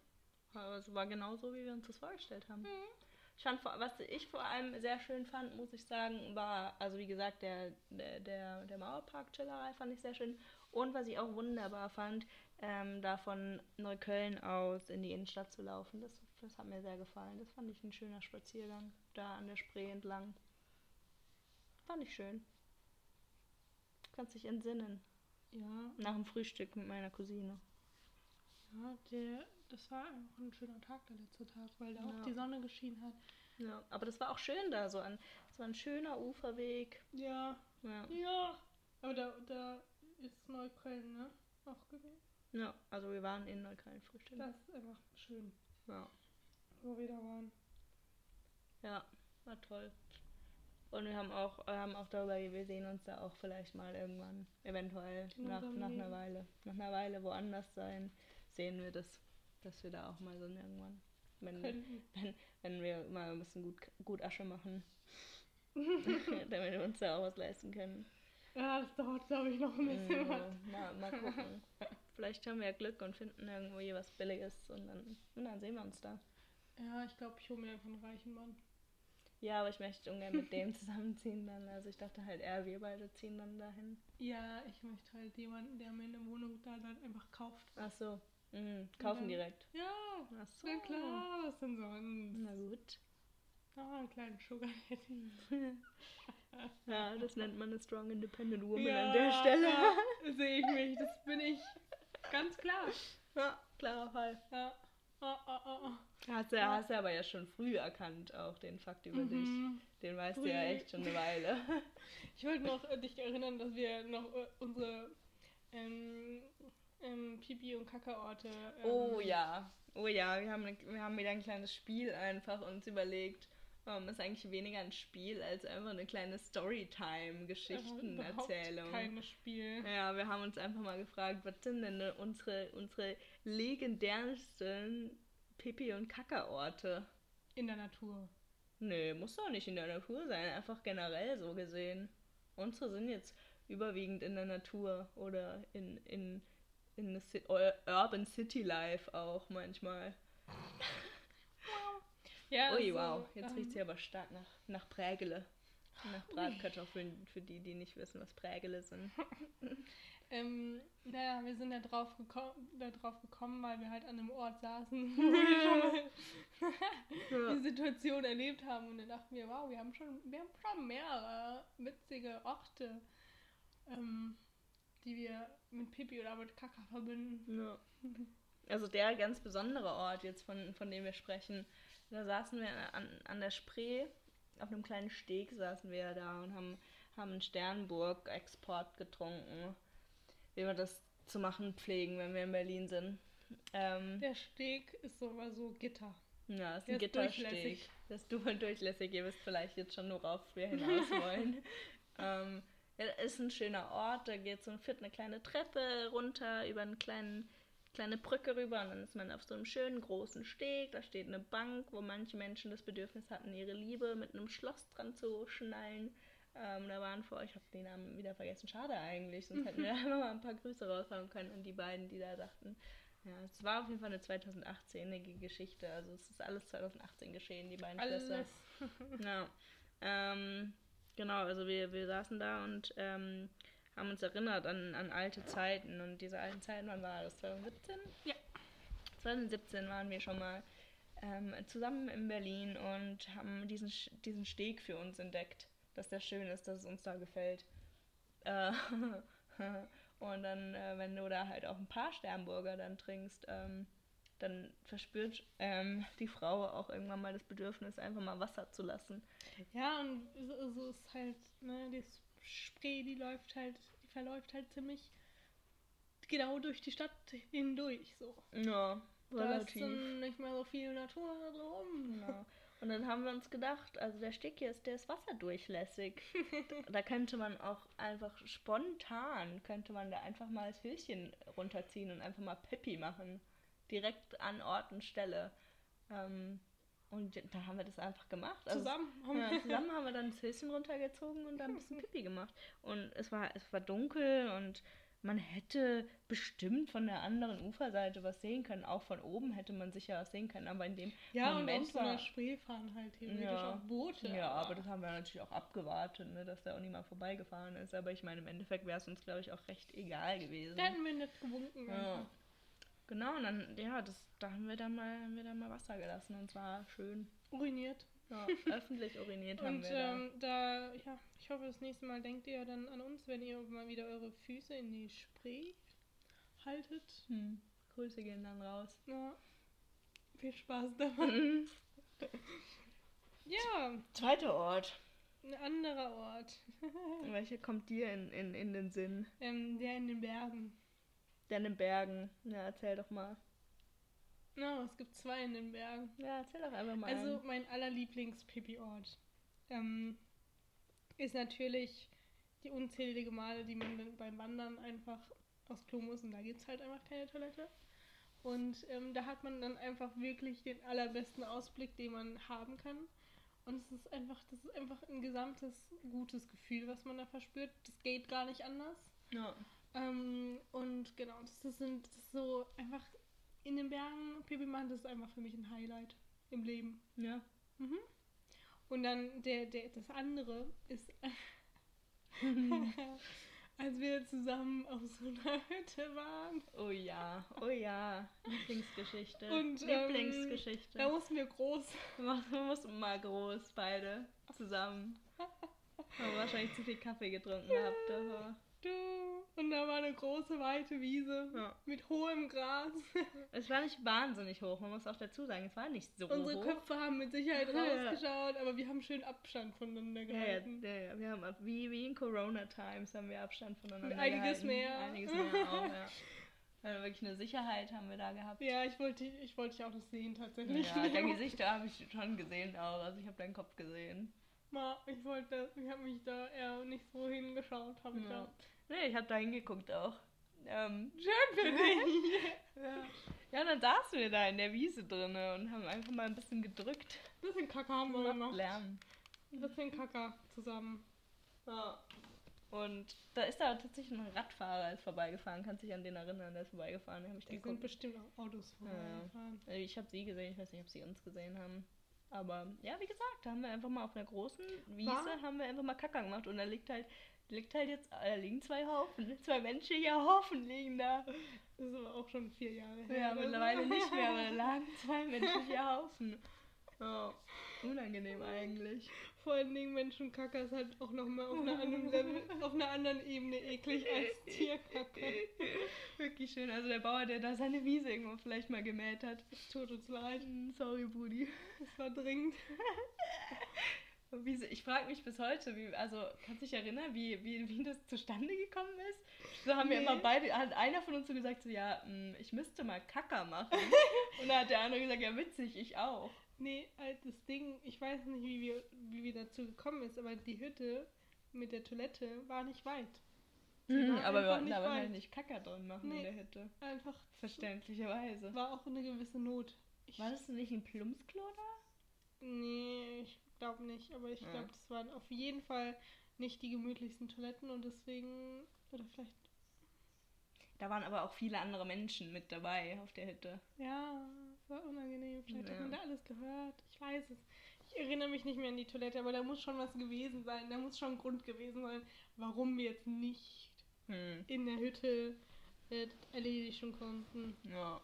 Aber es war genauso, wie wir uns das vorgestellt haben. Ich fand, vor- was ich vor allem sehr schön fand, muss ich sagen, war, also wie gesagt, der, der, der, der Mauerpark-Chillerei fand ich sehr schön. Und was ich auch wunderbar fand, ähm, da von Neukölln aus in die Innenstadt zu laufen. Das, das hat mir sehr gefallen. Das fand ich ein schöner Spaziergang. Da an der Spree entlang. Fand ich schön. Kannst dich entsinnen. Ja, Nach dem Frühstück mit meiner Cousine. Ja, der, das war einfach ein schöner Tag, der letzte Tag, weil da Ja. auch die Sonne geschienen hat. Ja, aber das war auch schön da, so ein, es war ein schöner Uferweg. Ja, Ja. ja. Aber da, da ist Neukölln, ne? Auch gewesen. ja, also wir waren in Neukölln frühstücken. Das ist einfach schön, Ja. wo wir da waren. ja, war toll. Und wir haben auch, haben auch darüber, wir sehen uns da auch vielleicht mal irgendwann, eventuell nach, nach einer. Weile, nach einer Weile woanders sein, sehen wir das, dass wir da auch mal sind irgendwann. Wenn, wenn, wenn wir mal ein bisschen gut, gut Asche machen, damit wir uns da auch was leisten können. Ja, das dauert, glaube ich, noch ein bisschen. Ja, was. mal, mal gucken. Vielleicht haben wir ja Glück und finden irgendwo hier was Billiges und dann, und dann sehen wir uns da. Ja, ich glaube, ich hole mir einfach einen reichen Mann. Ja, aber ich möchte ungern mit dem zusammenziehen dann. Also ich dachte halt eher, wir beide ziehen dann dahin. Ja, ich möchte halt jemanden, der mir eine Wohnung da dann einfach kauft. Ach so. Mhm. Kaufen dann- direkt. Ja, Ach so. na klar, was denn sonst? Na gut. Ah, einen kleinen Sugar. Ja, das nennt man eine Strong Independent Woman an der Stelle. Ja, sehe ich mich, das bin ich. Ganz klar. Ja, klarer Fall. Ja. Ah, ah, ah. Hast du, hast du aber ja schon früh erkannt, auch den Fakt über dich. Mhm. Den weißt du ja Früh. echt schon eine Weile. Ich wollte noch äh, dich erinnern, dass wir noch äh, unsere ähm, ähm, Pipi- und Kackerorte. Ähm, Oh ja, oh ja, wir haben, ne- wir haben wieder ein kleines Spiel einfach uns überlegt. Um, ist eigentlich weniger ein Spiel als einfach eine kleine Storytime-Geschichtenerzählung. Kein Spiel. Ja, wir haben uns einfach mal gefragt, was sind denn unsere, unsere legendärsten Pipi- und Kackerorte? In der Natur. Nö, muss doch nicht in der Natur sein, einfach generell so gesehen. Unsere sind jetzt überwiegend in der Natur oder in, in, in Ur- Urban City Life auch manchmal. Ja, Ui, also, wow, jetzt ähm, riecht sie aber stark nach, nach Prägele. Nach Bratkartoffeln, für die, die nicht wissen, was Prägele sind. Ähm, naja, wir sind da drauf, geko da drauf gekommen, weil wir halt an einem Ort saßen, wo wir schon mal die Situation erlebt haben. Und dann dachten wir, wow, wir haben schon, wir haben schon mehrere witzige Orte, ähm, die wir mit Pipi oder mit Kaka verbinden. Ja. Also der ganz besondere Ort jetzt, von, von dem wir sprechen, da saßen wir an, an der Spree, auf einem kleinen Steg saßen wir da und haben, haben einen Sternburg-Export getrunken, wie wir das zu machen pflegen, wenn wir in Berlin sind. Ähm, Der Steg ist so mal so Gitter. ja, ist ein Gittersteg. durchlässig. Das ist du durchlässig, ihr wisst vielleicht jetzt schon, worauf wir hinaus wollen. ähm, ja, ist ein schöner Ort, da geht so führt eine kleine Treppe runter über einen kleinen kleine Brücke rüber und dann ist man auf so einem schönen großen Steg. Da steht eine Bank, wo manche Menschen das Bedürfnis hatten, ihre Liebe mit einem Schloss dran zu schnallen. Ähm, da waren vor, ich habe den Namen wieder vergessen, schade eigentlich, sonst hätten wir einfach mal ein paar Grüße raushauen können an die beiden, die da dachten. Ja, es war auf jeden Fall eine 2018-ige Geschichte, also es ist alles 2018 geschehen, die beiden Alles. Schwestern. Ja. Ähm, genau, also wir, wir saßen da und ähm, haben uns erinnert an, an alte Zeiten. Und diese alten Zeiten, wann war das? 2017? Ja. 2017 waren wir schon mal ähm, zusammen in Berlin und haben diesen, diesen Steg für uns entdeckt, dass der schön ist, dass es uns da gefällt. Äh, und dann, äh, wenn du da halt auch ein paar Sternburger dann trinkst, ähm, dann verspürt ähm, die Frau auch irgendwann mal das Bedürfnis, einfach mal Wasser zu lassen. Ja, und so, so ist halt, ne, die Spree, die läuft halt, die verläuft halt ziemlich genau durch die Stadt hindurch, so. Ja, Da ist relativ. dann nicht mehr so viel Natur da drum. Genau. Und dann haben wir uns gedacht, also der Steg hier ist, der ist wasserdurchlässig. da könnte man auch einfach spontan, könnte man da einfach mal das Höschen runterziehen und einfach mal Pippi machen. Direkt an Ort und Stelle. Ähm, und da haben wir das einfach gemacht. Also Zusammen haben ja, wir zusammen haben wir dann das Höschen runtergezogen und dann ein bisschen Pipi gemacht. Und es war, es war dunkel und man hätte bestimmt von der anderen Uferseite was sehen können. Auch von oben hätte man sicher was sehen können. Aber in dem Ja, Moment und auf so Spree fahren halt theoretisch Ja. auch Boote. ja, aber das haben wir natürlich auch abgewartet, ne, dass da auch niemand vorbeigefahren ist. Aber ich meine, im Endeffekt wäre es uns, glaube ich, auch recht egal gewesen. da hätten wir nicht gewunken. Ja. Genau, und dann, ja, das, da haben wir dann mal, haben wir dann mal Wasser gelassen und zwar schön. Uriniert. Ja, öffentlich uriniert haben Und wir da. ähm, da, ja, ich hoffe, das nächste Mal denkt ihr dann an uns, wenn ihr mal wieder eure Füße in die Spree haltet. Hm. Grüße gehen dann raus. Ja. Viel Spaß dabei. Mhm. Ja, Zweiter Ort. ein anderer Ort. Welcher kommt dir in, in, in den Sinn? ähm, der in den Bergen. Der in den Bergen. Ja, erzähl doch mal. No, es gibt zwei in den Bergen. Ja, erzähl doch einfach mal. Also einen. mein allerlieblings-Pipi-Ort ähm, ist natürlich die unzählige Male, die man dann beim Wandern einfach aufs Klo muss und da gibt es halt einfach keine Toilette. Und ähm, da hat man dann einfach wirklich den allerbesten Ausblick, den man haben kann. Und es ist einfach, das ist einfach ein gesamtes gutes Gefühl, was man da verspürt. Das geht gar nicht anders. ja. Ähm, und genau, das, sind so einfach in den Bergen, Pipi machen, das ist einfach für mich ein Highlight im Leben. Ja. Mhm. Und dann der, der, das andere ist, als wir zusammen auf so einer Hütte waren, Oh ja, oh ja. Lieblingsgeschichte. Und, ähm, Lieblingsgeschichte. da mussten wir groß. Wir mussten mal groß, beide zusammen. Haben wahrscheinlich zu viel Kaffee getrunken gehabt. Aber, Du, und da war eine große, weite Wiese ja. mit hohem Gras. Es war nicht wahnsinnig hoch, man muss auch dazu sagen, es war nicht so Unsere hoch. Köpfe haben mit Sicherheit Ja. rausgeschaut, aber wir haben schön Abstand voneinander gehalten. ja, ja, wir haben ab- wie, wie in Corona Times haben wir Abstand voneinander Einiges gehalten. mehr. Einiges mehr auch, ja. Also wirklich eine Sicherheit haben wir da gehabt. Ja, ich wollte ich wollte dich auch das sehen tatsächlich. Ja, dein Gesicht da habe ich schon gesehen auch. Also ich habe deinen Kopf gesehen. Ma, ich wollte, ich habe mich da eher nicht so hingeschaut, habe ich da. Nee, ich habe da hingeguckt auch. Ähm, Schön für dich. ja. ja, und dann saßen wir da in der Wiese drinne und haben einfach mal ein bisschen gedrückt. bisschen Kacke haben wir Gemacht gemacht. Lärm. Ein bisschen Kacke zusammen. Ja. Und da ist da tatsächlich ein Radfahrer ist vorbeigefahren. Kannst dich an den erinnern, der ist vorbeigefahren. Habe ich Da sind bestimmt auch Autos vorgefahren. Also Ich habe sie gesehen, ich weiß nicht, ob sie uns gesehen haben. Aber ja, wie gesagt, da haben wir einfach mal auf einer großen Wiese War- haben wir einfach mal Kacker gemacht und da liegt halt, liegt halt jetzt, da liegen zwei Haufen, zwei menschliche Haufen liegen da. Das ist aber auch schon vier Jahre her. Ja, oder mittlerweile nicht mehr, aber da lagen zwei menschliche Haufen. Ja, unangenehm eigentlich. Vor allen Dingen Menschenkacke ist halt auch nochmal auf einer anderen Level, auf einer anderen Ebene eklig als Tierkacke. Wirklich schön. Also der Bauer, der da seine Wiese irgendwo vielleicht mal gemäht hat. Tut uns leid. Sorry, Brudi. Es war dringend. Wie, ich frage mich bis heute, wie, also kannst du dich erinnern, wie, wie, wie das zustande gekommen ist? So haben wir Nee. immer beide, hat einer von uns so gesagt, so, ja, mm, ich müsste mal Kacker machen. Und dann hat der andere gesagt, ja witzig, ich auch. Nee, halt das Ding, ich weiß nicht, wie wir, wie wir dazu gekommen ist, aber die Hütte mit der Toilette war nicht weit. Mhm, aber wir wollten weit. wahrscheinlich nicht Kacker drin machen Nee. in der Hütte. Einfach, Verständlicherweise. war auch eine gewisse Not. Ich, War das nicht ein Plumpsklo da? Nee, ich glaube nicht. Aber ich Ja. glaube, das waren auf jeden Fall nicht die gemütlichsten Toiletten und deswegen, oder vielleicht, Da waren aber auch viele andere Menschen mit dabei auf der Hütte. ja, es war unangenehm. Vielleicht hat Ja. man da alles gehört. Ich weiß es. Ich erinnere mich nicht mehr an die Toilette, aber da muss schon was gewesen sein. Da muss schon ein Grund gewesen sein, warum wir jetzt nicht Hm. in der Hütte äh, erledigen konnten. Ja.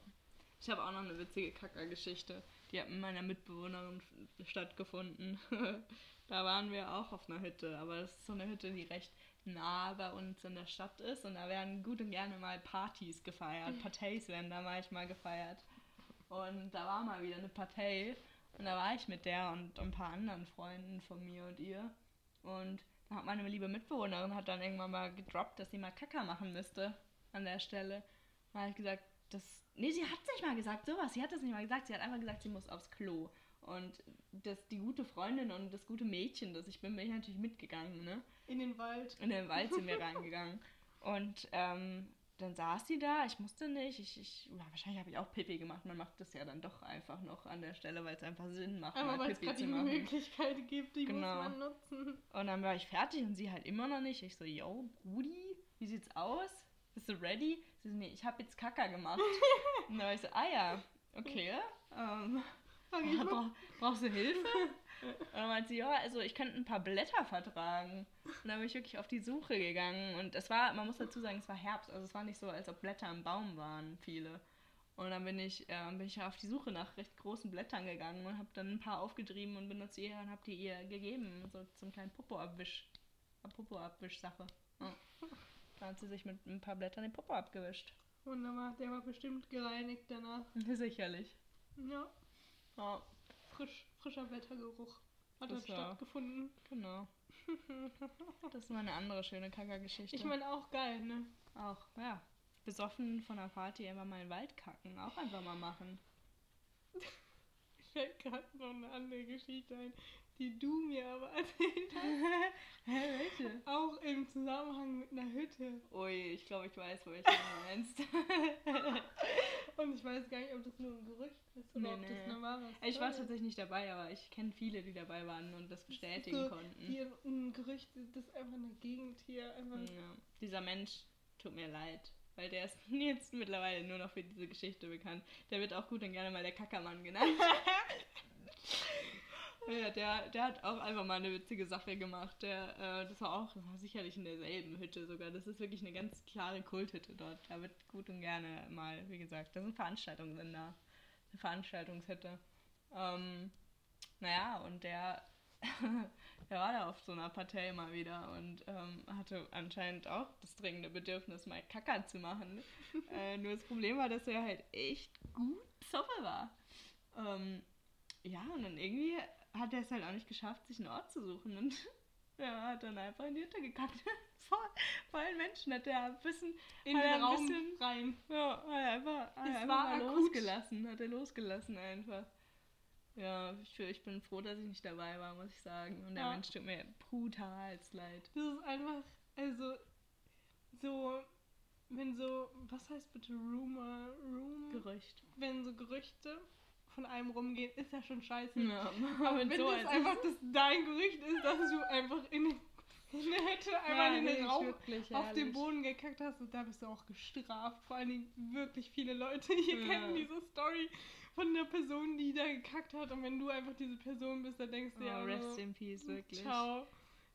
Ich habe auch noch eine witzige Kackergeschichte. Die hat mit meiner Mitbewohnerin stattgefunden. da waren wir auch auf einer Hütte, aber das ist so eine Hütte, die recht nah bei uns in der Stadt ist und da werden gut und gerne mal Partys gefeiert. Parteis werden da manchmal gefeiert. Und da war mal wieder eine Partei und da war ich mit der und ein paar anderen Freunden von mir und ihr. Und da hat meine liebe Mitbewohnerin hat dann irgendwann mal gedroppt, dass sie mal Kacker machen müsste an der Stelle. Da habe ich gesagt, das. Nee, sie hat nicht mal gesagt, sowas. Sie hat das nicht mal gesagt. Sie hat einfach gesagt, sie muss aufs Klo. Und das, die gute Freundin und das gute Mädchen, das ich bin, bin ich natürlich mitgegangen, ne? In den Wald. In den Wald sind wir reingegangen. Und ähm, dann saß sie da, ich musste nicht, ich, ich wahrscheinlich habe ich auch Pipi gemacht. Man macht das ja dann doch einfach noch an der Stelle, weil es einfach Sinn macht, Aber mal weil es Pipi gerade zu die machen. Möglichkeit gibt, die Genau. muss man nutzen. Und dann war ich fertig und sie halt immer noch nicht. Ich so, yo, Brudi, wie sieht's aus? Bist du ready? Sie so, nee, ich habe jetzt Kacker gemacht. und dann war ich so, ah ja, okay. Ähm, Sag ich mal. bra brauchst du Hilfe? Und dann meinte sie, ja, also ich könnte ein paar Blätter vertragen. Und dann bin ich wirklich auf die Suche gegangen. Und es war, man muss dazu sagen, es war Herbst. Also es war nicht so, als ob Blätter im Baum waren, viele. Und dann bin ich, äh, bin ich auf die Suche nach recht großen Blättern gegangen und habe dann ein paar aufgetrieben und bin dann zu ihr und habe die ihr gegeben, so zum kleinen Popo-Abwisch. Popo-Abwisch-Sache. Ja. Da hat sie sich mit ein paar Blättern den Popo abgewischt. Wunderbar, der war bestimmt gereinigt danach. Sicherlich. Ja, Ja, frisch, frischer Blättergeruch hat Das stattgefunden. genau. Das ist mal eine andere schöne Kackergeschichte. Ich meine auch geil, ne? Auch, ja. Besoffen von der Party einfach mal in den Wald kacken. Auch einfach mal machen. Mir fällt gerade noch eine andere Geschichte ein, die du mir aber erzählt hast. Hä, welche? Auch im Zusammenhang mit einer Hütte. Ui, ich glaube, ich weiß, welche du meinst. Und ich weiß gar nicht, ob das nur ein Gerücht ist oder Nee, ob nee. das eine wahre ich war tatsächlich nicht dabei, aber ich kenne viele, die dabei waren und das bestätigen so konnten. Hier ein Gerücht, das einfach in der Gegend hier einfach. Ja. Dieser Mensch tut mir leid, weil der ist jetzt mittlerweile nur noch für diese Geschichte bekannt. Der wird auch gut und gerne mal der Kackermann genannt. Ja, der, der hat auch einfach mal eine witzige Sache gemacht. Der, äh, das war auch das war sicherlich in derselben Hütte sogar. Das ist wirklich eine ganz klare Kulthütte dort. Da wird gut und gerne mal, wie gesagt, da sind Veranstaltungen sind da. Eine Veranstaltungshütte. Ähm, naja, und der, der war da auf so einer Partei mal wieder und ähm, hatte anscheinend auch das dringende Bedürfnis, mal Kacker zu machen. äh, nur das Problem war, dass er halt echt gut besoffen war. Ähm, ja, und dann irgendwie hat er es halt auch nicht geschafft, sich einen Ort zu suchen und er hat dann einfach in die Hütte gekackt. vor, vor allen Menschen hat er ein bisschen in den Raum bisschen- rein. ja, hat er einfach, hat Es einfach war mal akut. losgelassen. Hat er losgelassen einfach. Ja, ich, ich bin froh, dass ich nicht dabei war, muss ich sagen. Und der Ja. Mensch tut mir brutal leid. Das ist einfach, also, so, wenn so, was heißt bitte Rumor, Room? Gerücht. wenn so Gerüchte von einem rumgehen, ist ja schon scheiße. Ja, Aber wenn so das als einfach das dein Gerücht ist, dass du einfach in, in der Hütte einmal in den Raum wirklich auf den. Boden gekackt hast und da bist du auch gestraft. Vor allen Dingen wirklich viele Leute hier Ja. kennen diese Story von der Person, die da gekackt hat. Und wenn du einfach diese Person bist, dann denkst du Oh, ja, rest so, in peace, wirklich. ciao,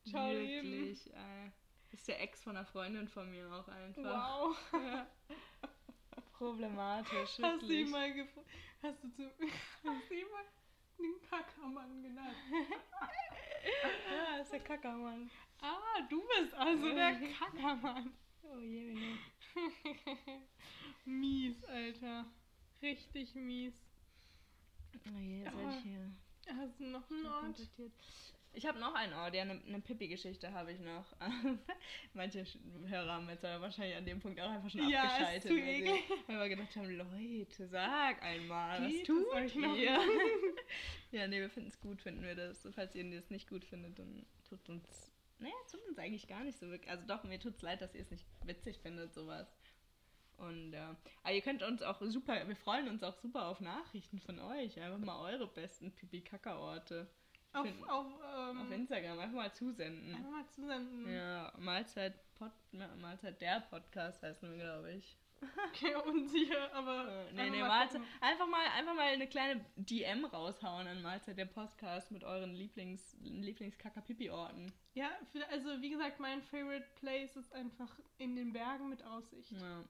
ciao Leben. Wirklich. Äh, ist der Ex von einer Freundin von mir auch einfach. Wow. Ja. Problematisch, Hast du ihn wirklich. mal gefragt? Hast du zu, hast du mal den Kackermann genannt? Ja, ist der Kackermann. Ah, du bist also der Kackermann. Oh je, je. mies, Alter. Richtig mies. Oh je, jetzt ich hier Hast du noch einen Ort? Ich habe noch einen Ort, ja, eine, eine Pippi-Geschichte habe ich noch. Manche Hörer haben jetzt aber wahrscheinlich an dem Punkt auch einfach schon Ja, ist abgeschaltet. weil sie eklig. einfach gedacht haben, Leute, sag einmal, was Geht es tut euch ihr? ja, nee, wir finden es gut, finden wir das. Falls ihr das nicht gut findet, dann tut uns naja, es tut uns eigentlich gar nicht so wirklich. Also doch, mir tut's leid, dass ihr es nicht witzig findet, sowas. Und äh, aber ihr könnt uns auch super, wir freuen uns auch super auf Nachrichten von euch. Einfach mal eure besten Pipi-Kaka-Orte. Auf, auf, ähm, Auf Instagram einfach mal zusenden. einfach mal zusenden. Ja, Mahlzeit, Pod, Ma- Mahlzeit der Podcast heißen wir, glaube ich. Okay, unsicher, aber. Äh, nee, nee, mal Mahlzeit. gucken. Einfach mal, einfach mal eine kleine DM raushauen an Mahlzeit der Podcast mit euren Lieblings, Lieblings-Kaka-Pipi-Orten. Ja, für, also wie gesagt, mein Favorite Place ist einfach in den Bergen mit Aussicht. Ja.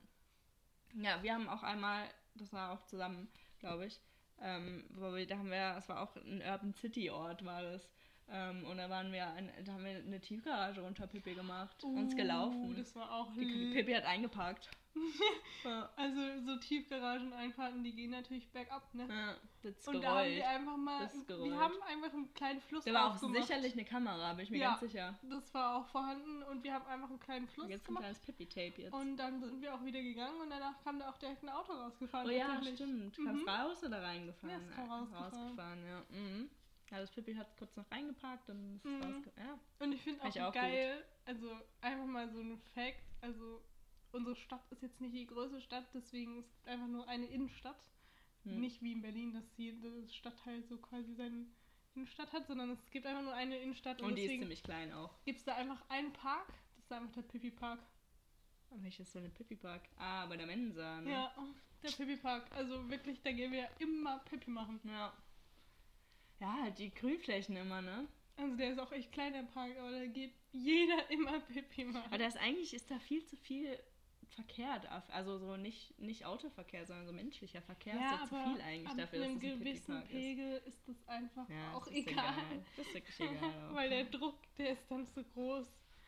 ja, wir haben auch einmal, das war auch zusammen, glaube ich, ähm, wo wir, da haben wir, es war auch ein Urban City Ort, war das. Ähm, und da waren wir, ein, da haben wir eine Tiefgarage unter Pippi gemacht, uns gelaufen. Uh, das war auch Pippi hat eingeparkt. ja, Also so Tiefgarageneinfahrten, die gehen natürlich bergab, ne? ja, das Und da haben wir einfach mal, wir haben einfach einen kleinen Fluss Da war auch aufgemacht. sicherlich eine Kamera, bin ich mir Ja. ganz sicher. Das war auch vorhanden und wir haben einfach einen kleinen Fluss Jetzt ein gemacht. kleines Pippi-Tape jetzt. Und dann sind wir auch wieder gegangen und danach kam da auch direkt ein Auto rausgefahren. oh ja, stimmt. Mhm. raus oder reingefahren? Ja, es kam Äh, rausgefahren. rausgefahren, ja. Mhm. Ja, das Pippi hat kurz noch reingeparkt und ist Mhm. rausge... Ja. Und ich finde auch, auch geil, also einfach mal so ein Fact, also unsere Stadt ist jetzt nicht die größte Stadt, deswegen es gibt einfach nur eine Innenstadt. Hm. Nicht wie in Berlin, dass jedes Stadtteil so quasi seine Innenstadt hat, sondern es gibt einfach nur eine Innenstadt und, Und die ist ziemlich klein auch. gibt es da einfach einen Park, das ist einfach der Pipi Park. Und welches ist so eine Pipi-Park? Ah, bei der Mensa, ne? Ja, der Pipi Park. Also wirklich, da gehen wir immer Pipi machen. Ja. Ja, halt die Grünflächen immer, ne? Also der ist auch echt klein, der Park, aber da geht jeder immer Pipi machen. Aber da ist eigentlich, ist da viel zu viel Verkehr, da- also so nicht, nicht Autoverkehr, sondern so menschlicher Verkehr ist da zu viel eigentlich dafür, dass es ein gewissen ist. Pegel ist das einfach Ja, auch das ist egal. Das ist wirklich egal. auch. Weil der Druck, der ist dann so groß.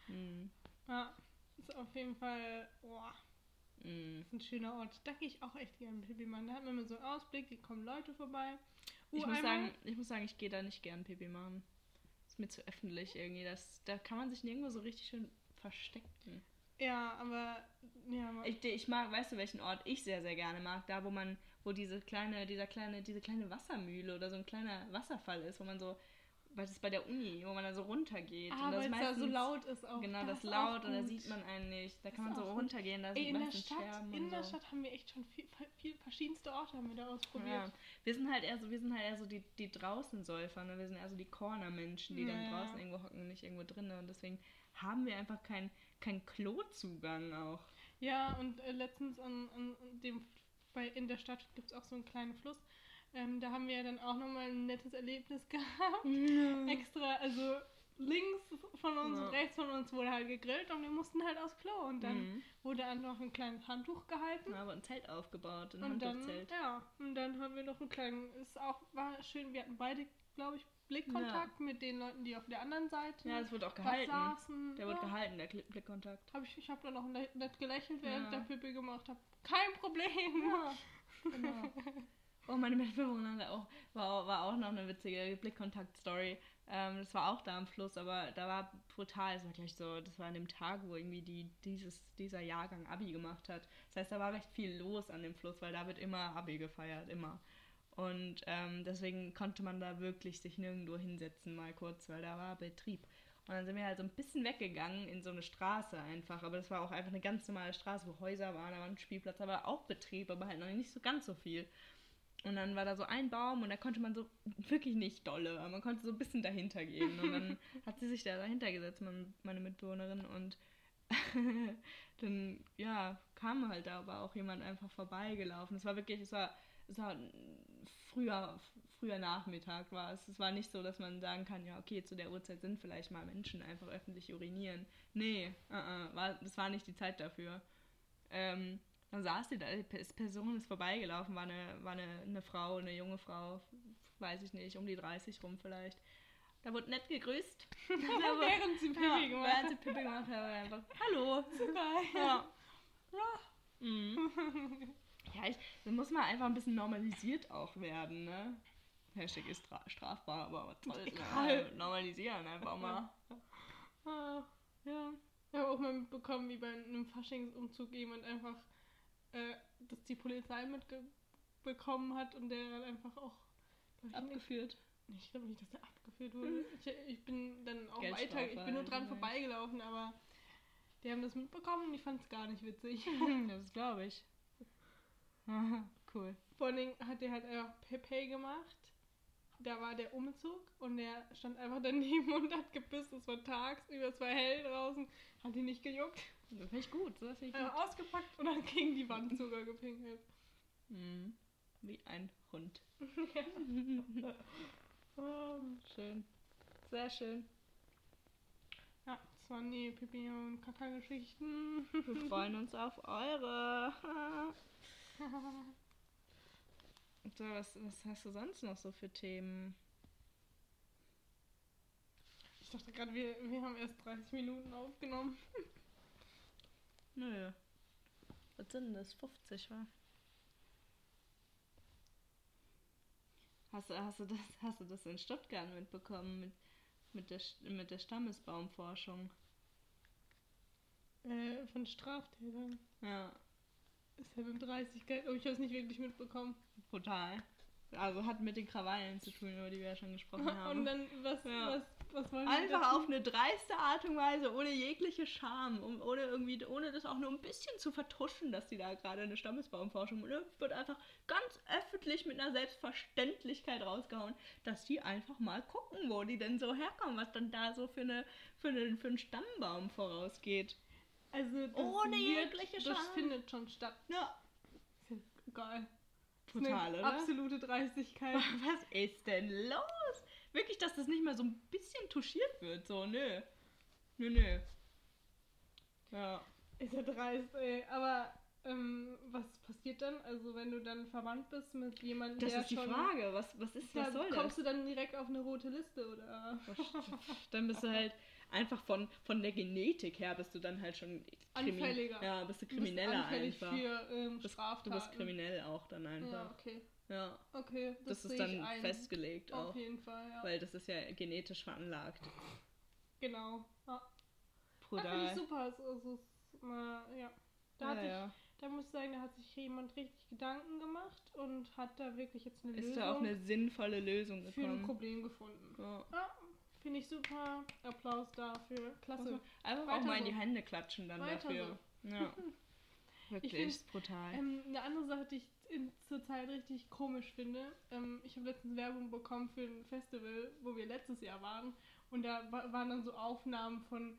Mhm. Ja, ist auf jeden Fall boah, Mhm. ist ein schöner Ort. Da gehe ich auch echt gerne Pipi machen. Da hat man immer so einen Ausblick, hier kommen Leute vorbei. Uh, Ich muss, einmal- sagen, ich muss sagen, ich gehe da nicht gern Pipi machen. Ist mir zu öffentlich irgendwie. Das, da kann man sich nirgendwo so richtig schön verstecken. Ja, aber ja, Ich, ich mag, weißt du, welchen Ort ich sehr, sehr gerne mag? Da, wo man, wo diese kleine, dieser kleine, diese kleine Wassermühle oder so ein kleiner Wasserfall ist, wo man so, weil das ist bei der Uni, wo man da so runtergeht. ah, und das weil es da so meistens- laut ist auch. Genau, das auch laut und da sieht man einen nicht. Da kann Das man so runtergehen, da sieht in man der den Stadt, Scherben in der so. Stadt haben wir echt schon viel, viel verschiedenste Orte haben wir da ausprobiert. Ja. Wir sind halt eher so, wir sind halt eher so die, die Draußensäufer, ne? Wir sind eher so die Corner-Menschen, die dann Ja, ja. draußen irgendwo hocken und nicht irgendwo drinnen. Und deswegen haben wir einfach keinen kein Klozugang auch. Ja, und äh, letztens an, an dem, bei, in der Stadt gibt es auch so einen kleinen Fluss. Ähm, da haben wir ja dann auch nochmal ein nettes Erlebnis gehabt. Extra, also links von uns Ja. und rechts von uns wurde halt gegrillt und wir mussten halt aufs Klo. Und dann Mhm. wurde einfach ein kleines Handtuch gehalten. Wir ein Zelt aufgebaut, ein und dann, Handtuchzelt. ja, und dann haben wir noch einen kleinen, ist auch, war schön, wir hatten beide, glaube ich, Blickkontakt mit den Leuten, die auf der anderen Seite Ja, es wurde auch gehalten. saßen. Der ja. wird gehalten, der Kli- Blickkontakt. Hab ich ich habe dann auch nett gelächelt, während Ja. ich der Pipi gemacht habe. Kein Problem. Ja, genau. Oh, meine Mitbewohnerin auch, war, war auch noch eine witzige Blickkontakt-Story. Ähm, das war auch da am Fluss, aber da war brutal. Das war gleich so, das war an dem Tag, wo irgendwie die, dieses, dieser Jahrgang Abi gemacht hat. Das heißt, da war recht viel los an dem Fluss, weil da wird immer Abi gefeiert, immer. Und ähm, deswegen konnte man da wirklich sich nirgendwo hinsetzen, mal kurz, weil da war Betrieb. Und dann sind wir halt so ein bisschen weggegangen in so eine Straße einfach. Aber das war auch einfach eine ganz normale Straße, wo Häuser waren, da war ein Spielplatz, da war auch Betrieb, aber halt noch nicht so ganz so viel. Und dann war da so ein Baum und da konnte man so wirklich nicht dolle, aber man konnte so ein bisschen dahinter gehen. Und dann hat sie sich da dahinter gesetzt, mein- meine Mitbewohnerin. Und dann, ja, kam halt da aber auch jemand einfach vorbeigelaufen. Es war wirklich, es war, es war früher, früher Nachmittag war es. Es war nicht so, dass man sagen kann, ja, okay, zu der Uhrzeit sind vielleicht mal Menschen einfach öffentlich urinieren. Nee, uh -uh, war, das war nicht die Zeit dafür. Ähm, dann saß die da, die Pe- Person ist vorbeigelaufen, war eine, war eine, eine Frau, eine junge Frau, weiß ich nicht, um die 30 rum vielleicht. Da wurde nett gegrüßt. Wurde- Während sie Pipi ja, gemacht Während sie Pipi gemacht hat, war einfach, hallo. Super. Ja. Mhm. Ja, ich, das muss man einfach ein bisschen normalisiert auch werden, ne? Hashtag ist stra strafbar, aber was Egal. ne? Normalisieren einfach mal. Ah, ja. Ich habe auch mal mitbekommen, wie bei einem Faschingsumzug jemand einfach, äh, dass die Polizei mitbekommen hat und der dann einfach auch ich, Abgeführt. Ich glaube nicht, dass der abgeführt wurde. Ich, ich bin dann auch weiter, ich bin nur dran vorbeigelaufen, aber die haben das mitbekommen und ich fand es gar nicht witzig. das glaube ich. cool. Vor allen Dingen hat der halt einfach Pepe gemacht. Da war der Umzug und der stand einfach daneben und hat gebissen. Es war tagsüber, es war hell draußen, hat ihn nicht gejuckt. Das finde ich gut. Das finde ich Einfach ausgepackt und dann gegen die Wand sogar gepinkelt. Mhm. Wie ein Hund. Ähm, Schön. Sehr schön. Ja, das waren die Pipi und Kaka-Geschichten. Wir freuen uns auf eure. so, was, was hast du sonst noch so für Themen? Ich dachte gerade, wir, wir haben erst 30 Minuten aufgenommen. Nö. Was sind das? 50, wa? Hast du, hast, du das, hast du das in Stuttgart mitbekommen mit, mit, der, mit der Stammesbaumforschung? Äh, von Straftätern. Ja, Ist ja mit 30 Geld. Oh, ich habe es nicht wirklich mitbekommen. brutal. Also hat mit den Krawallen zu tun, über die wir ja schon gesprochen haben. Und dann, was, Ja. was, was wollen wir Einfach auf eine dreiste Art und Weise, ohne jegliche Scham, um, ohne irgendwie, ohne das auch nur ein bisschen zu vertuschen, dass die da gerade eine Stammesbaumforschung. Es wird einfach ganz öffentlich mit einer Selbstverständlichkeit rausgehauen, dass die einfach mal gucken, wo die denn so herkommen, was dann da so für eine für, eine, für einen Stammbaum vorausgeht. Also, das Ohne jegliche Das Scham. findet schon statt. Ja, geil. total, oder? Absolute Dreistigkeit. Was ist denn los? Wirklich, dass das nicht mal so ein bisschen touchiert wird, so, nö. Nö, nö. Ja. Ist ja dreist, ey. Aber ähm, was passiert dann? Also, wenn du dann verwandt bist mit jemandem, Das der ist die schon. Frage. Was, was ist, Da was soll kommst das? du dann direkt auf eine rote Liste oder Dann bist du halt einfach von, von der Genetik her bist du dann halt schon Anfälliger. Ja, bist du du bist krimineller einfach. für ähm, Bist-. Du bist kriminell auch dann Ja, einfach. okay. Ja. Okay, Das, das, ist dann festgelegt Auf auch. jeden Fall, ja. Weil das ist ja genetisch veranlagt. genau. Ja. Ja, finde Brutal. ich super. Also, also, mal, ja. Da, hat ja, sich, ja. da muss ich sagen, da hat sich jemand richtig Gedanken gemacht und hat da wirklich jetzt eine Ist Lösung da auch eine sinnvolle Lösung für ein gekommen. Problem gefunden. Ja. Ja, finde ich super. Applaus dafür. Klasse. Einfach Weiter auch mal in so. die Hände klatschen dann Weiter dafür. Ja. Wirklich, find's, ist brutal. Ähm, eine andere Sache, die ich in, zurzeit richtig komisch finde. Ähm, ich habe letztens Werbung bekommen für ein Festival, wo wir letztes Jahr waren. Und da wa waren dann so Aufnahmen von,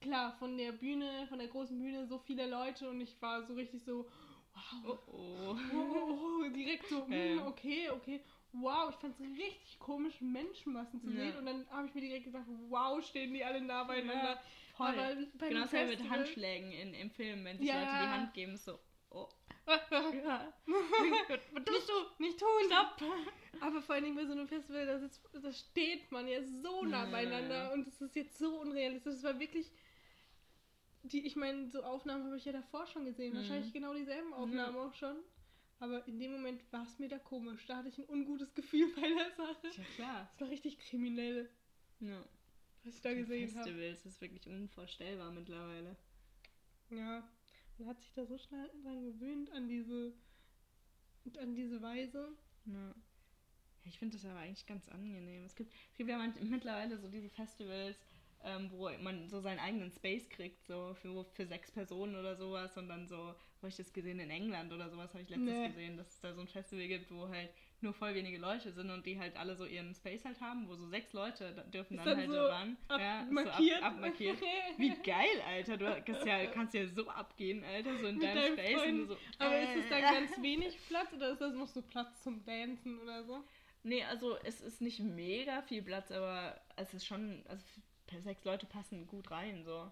klar, von der Bühne, von der großen Bühne, so viele Leute. Und ich war so richtig so, wow, oh oh. oh, oh, direkt so, hm, okay, okay. Wow, ich fand es richtig komisch, Menschenmassen zu Ja. sehen. Und dann habe ich mir direkt gedacht, wow, stehen die alle nah beieinander. Voll. Aber bei Genau das mit Handschlägen in, im Film, wenn sich Ja. Leute die Hand geben, ist so, oh. Ja. Was tust du? Nicht tun! Stopp! Aber vor allen Dingen bei so einem Festival, da, sitzt, da steht man ja so nah Ja. beieinander und es ist jetzt so unrealistisch. Es war wirklich. Die, ich meine, so Aufnahmen habe ich ja davor schon gesehen. Mhm. Wahrscheinlich genau dieselben Aufnahmen auch schon. Aber in dem Moment war es mir da komisch. Da hatte ich ein ungutes Gefühl bei der Sache. Ja, klar. Es war richtig kriminell, Ja. was ich da gesehen habe. Festivals ist wirklich unvorstellbar mittlerweile. Ja. Man hat sich da so schnell dran gewöhnt an diese an diese Weise. Ja. Ich finde das aber eigentlich ganz angenehm. Es gibt, es gibt ja man- mittlerweile so diese Festivals, ähm, wo man so seinen eigenen Space kriegt, so für, für sechs Personen oder sowas. Und dann so, wo ich das gesehen in England oder sowas, habe ich letztens Nee. gesehen, dass es da so ein Festival gibt, wo halt nur voll wenige Leute sind und die halt alle so ihren Space halt haben, wo so sechs Leute da- dürfen dann, dann halt so ran. Ja, ist abmarkiert. So ab, abmarkiert. Wie geil, Alter. Du kannst ja, kannst ja so abgehen, Alter, so in Mit deinem deinem Space. Und Freund. so, Aber äh, ist es dann ganz wenig Platz oder ist das noch so Platz zum Dancen oder so? Nee, also es ist nicht mega viel Platz, aber es ist schon, also sechs Leute passen gut rein, so.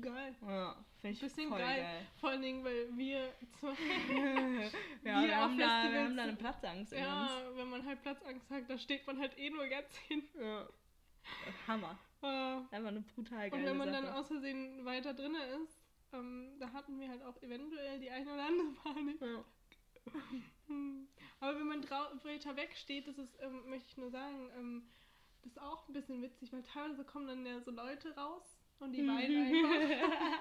Geil. Ja, finde ich Bisschen voll geil. geil. Vor allen Dingen, weil wir zwei, ja, Wir wir, haben da, wir haben da eine Platzangst in uns. ja, wenn man halt Platzangst hat, da steht man halt eh nur ganz hinten. Ja. Hammer. Äh, Einfach eine brutal geile Und wenn man Sache. dann aus Versehen weiter drinne ist, ähm, da hatten wir halt auch eventuell die eine oder andere Panik. ja. Hm. Aber wenn man weiter weg steht, das ist, ähm, möchte ich nur sagen, ähm, das ist auch ein bisschen witzig, weil teilweise kommen dann ja so Leute raus und die weinen einfach.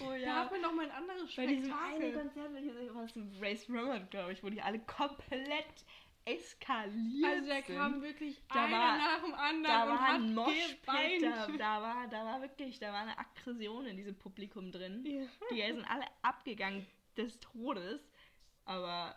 oh Da ja. hat man noch mal ein anderes Bei diesem einen. Konzert, welches was Race Robert, glaube ich, wo die alle komplett eskaliert Also da sind. kam wirklich Da einer war- nach dem anderen da und war hat ein Moshpit, da, da, war, da war wirklich, da war eine Aggression in diesem Publikum drin. Ja. Die sind alle abgegangen des Todes, aber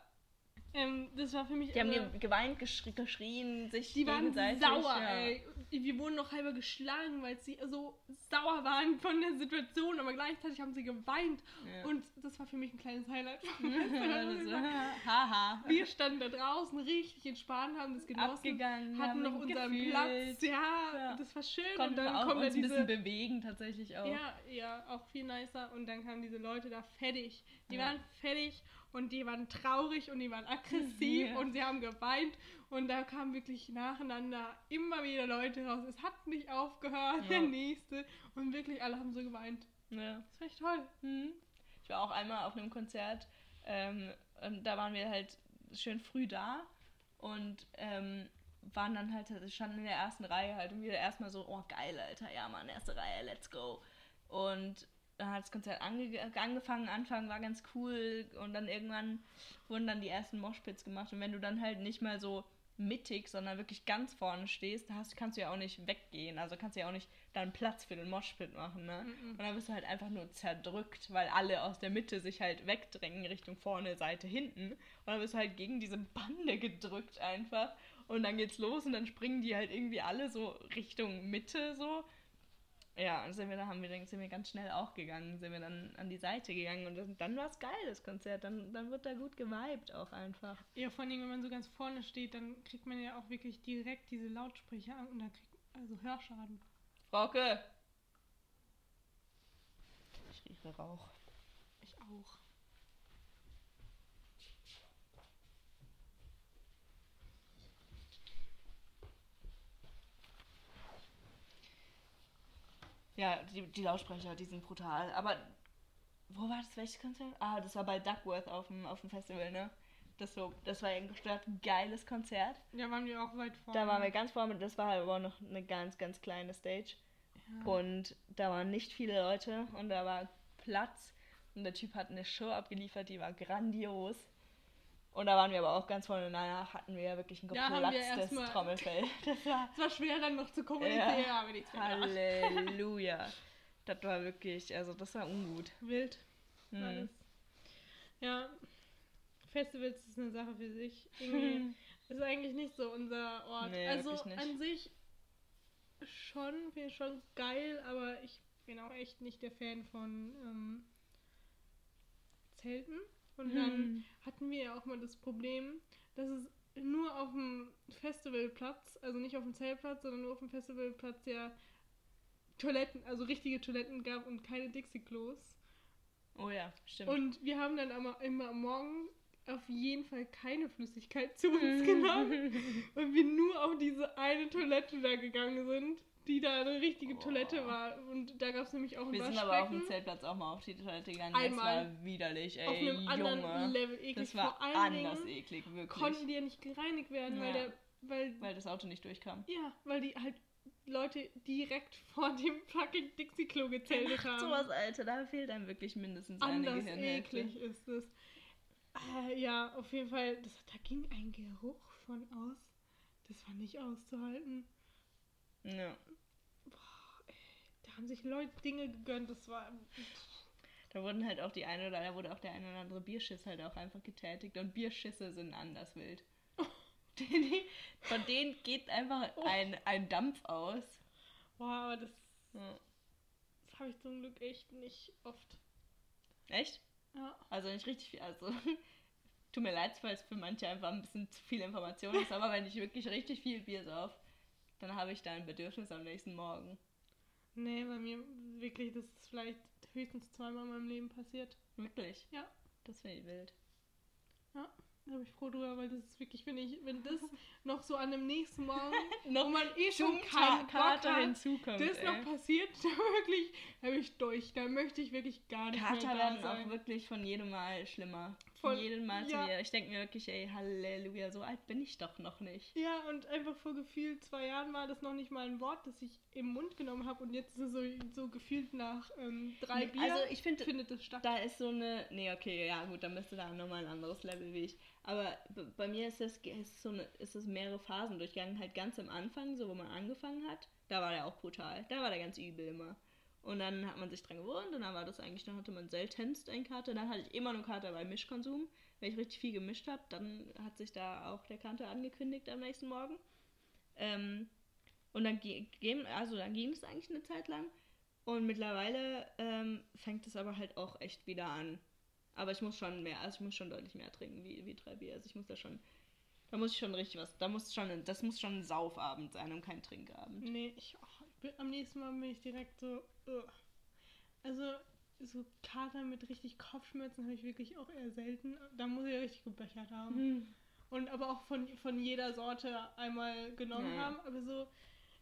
Ähm, das war für mich die haben ge- geweint, geschri geschrien, sich Die waren gegenseitig. sauer, ja. ey. Wir wurden noch halber geschlagen, weil sie so sauer waren von der Situation, aber gleichzeitig haben sie geweint. Ja. Und das war für mich ein kleines Highlight. haha. wir standen da draußen richtig entspannt, haben das genossen, Abgegangen, hatten noch unseren gefühlt. Platz. Ja, Ja. das war schön. und Konnten dann auch kommen da uns ein diese... bisschen bewegen tatsächlich auch. Ja, ja, auch viel nicer. Und dann kamen diese Leute da fertig. Die Ja. waren fertig und die waren traurig und die waren aggressiv Ja. und sie haben geweint. Und da kamen wirklich nacheinander immer wieder Leute raus. Es hat nicht aufgehört, Ja. der nächste. Und wirklich alle haben so geweint. Ja. Das war echt toll. Mhm. Ich war auch einmal auf einem Konzert ähm, und da waren wir halt schön früh da und ähm, waren dann halt, also standen in der ersten Reihe halt und wir erstmal so, oh geil, Alter, ja Mann, erste Reihe, let's go. Und dann hat das Konzert ange angefangen, Anfang war ganz cool und dann irgendwann wurden dann die ersten Moshpits gemacht und wenn du dann halt nicht mal so mittig, sondern wirklich ganz vorne stehst, da hast, kannst du ja auch nicht weggehen, also kannst du ja auch nicht deinen Platz für den Moshpit machen, ne? Mhm. Und dann bist du halt einfach nur zerdrückt, weil alle aus der Mitte sich halt wegdrängen Richtung vorne, Seite, hinten. Und dann bist du halt gegen diese Bande gedrückt einfach. Und dann geht's los und dann springen die halt irgendwie alle so Richtung Mitte so. Ja, und sind wir, da haben wir, dann sind wir ganz schnell auch gegangen, sind wir dann an die Seite gegangen und das, dann war es geil, das Konzert. Dann, dann wird da gut geweibt auch einfach. Ja, vor allem, wenn man so ganz vorne steht, dann kriegt man ja auch wirklich direkt diese Lautsprecher an und dann kriegt also Hörschaden. Frauke! Ich rieche Rauch. Ich auch. Ja, die, die Lautsprecher, die sind brutal. Aber wo war das? Welches Konzert? Ah, das war bei Duckworth auf dem, auf dem Festival, ne? Das, so, das war ein gestört geiles Konzert. Da waren wir auch weit vorne. Da waren wir ganz vorne, das war aber auch noch eine ganz, ganz kleine Stage. Ja. Und da waren nicht viele Leute und da war Platz. Und der Typ hat eine Show abgeliefert, die war grandios. Und da waren wir aber auch ganz vorne. Danach hatten wir ja wirklich ein geplatztes erstmal- Trommelfell. Das war Es war schwer dann noch zu kommunizieren, Ja. aber nichts. Halleluja. Das war wirklich, also das war ungut. Wild. Hm. Ja, Festivals ist eine Sache für sich. Irgendwie ist eigentlich nicht so unser Ort. Nee, also an sich schon, finde ich schon geil, aber ich bin auch echt nicht der Fan von ähm, Zelten. Und dann Hm. hatten wir ja auch mal das Problem, dass es nur auf dem Festivalplatz, also nicht auf dem Zeltplatz, sondern nur auf dem Festivalplatz ja Toiletten, also richtige Toiletten gab und keine Dixie-Klos. Oh ja, stimmt. Und wir haben dann aber immer am Morgen auf jeden Fall keine Flüssigkeit zu uns genommen und wir nur auf diese eine Toilette da gegangen sind, die da eine richtige Oh. Toilette war. Und da gab es nämlich auch ein wir sind aber auf dem Zeltplatz auch mal auf die Toilette gegangen. Einmal. Das war widerlich, ey. auf einem anderen Junge. Level eklig. das war Vor allen anders Dingen eklig, wirklich. konnten die ja nicht gereinigt werden, weil Ja. der, weil, weil das Auto nicht durchkam. ja, weil die halt Leute direkt vor dem fucking Dixie-Klo gezeltet haben. Sowas, Alter, da fehlt einem wirklich mindestens eine Anders Gehirnhälfte. eklig ist es. Äh, ja, auf jeden Fall, das, da ging ein Geruch von aus. Das war nicht auszuhalten. Ja. Da haben sich Leute Dinge gegönnt, das war. Da wurden halt auch die eine oder da wurde auch der eine oder andere Bierschiss halt auch einfach getätigt und Bierschisse sind anders wild. Von denen geht einfach Oh. ein, ein Dampf aus. Boah, aber das, Ja. das habe ich zum Glück echt nicht oft. Echt? Ja. Also nicht richtig viel. Also tut mir leid, weil es für manche einfach ein bisschen zu viel Information ist, aber wenn ich wirklich richtig viel Bier sauf, dann habe ich da ein Bedürfnis am nächsten Morgen. Nee, bei mir wirklich, das ist vielleicht höchstens zweimal in meinem Leben passiert. Wirklich? Ja. Das finde ich wild. Da bin ich froh drüber, weil das ist wirklich, wenn ich, wenn das noch so an dem nächsten Morgen, Noch wo man eh schon keinen Kater hat, hinzukommt. das ey. noch passiert, da wirklich, da bin ich durch. Da möchte ich wirklich gar nicht Kater mehr da werden sein. auch wirklich von jedem Mal schlimmer. Voll- Jeden Mal ja. zu mir. Ich denke mir wirklich, ey, Halleluja, so alt bin ich doch noch nicht. Ja, und einfach vor gefühlt zwei Jahren war das noch nicht mal ein Wort, das ich im Mund genommen habe und jetzt ist es so, so gefühlt nach ähm, drei Nee, Bier also ich finde, findet es statt. Da ist so eine. Nee, okay, ja, gut, dann bist du da nochmal ein anderes Level wie ich. Aber bei mir ist das ist so eine, ist es mehrere Phasen durchgegangen. Halt ganz am Anfang, so wo man angefangen hat, da war der auch brutal. Da war der ganz übel immer. Und dann hat man sich dran gewohnt und dann war das eigentlich, dann hatte man seltenst eine Karte. Dann hatte ich immer nur Karte bei Mischkonsum. Wenn ich richtig viel gemischt habe, dann hat sich da auch der Kante angekündigt am nächsten Morgen. Ähm, und dann, ge- also dann ging es eigentlich eine Zeit lang. Und mittlerweile ähm, fängt es aber halt auch echt wieder an. Aber ich muss schon mehr, also ich muss schon deutlich mehr trinken wie, wie drei Bier. Also ich muss da schon, da muss ich schon richtig was, da muss schon, das muss schon ein Saufabend sein und kein Trinkabend. Nee, ich, am nächsten Mal bin ich direkt so. ugh. Also, so Kater mit richtig Kopfschmerzen habe ich wirklich auch eher selten. Da muss ich ja richtig gebechert haben. Hm. Und aber auch von, von jeder Sorte einmal genommen Ja, haben. Aber so,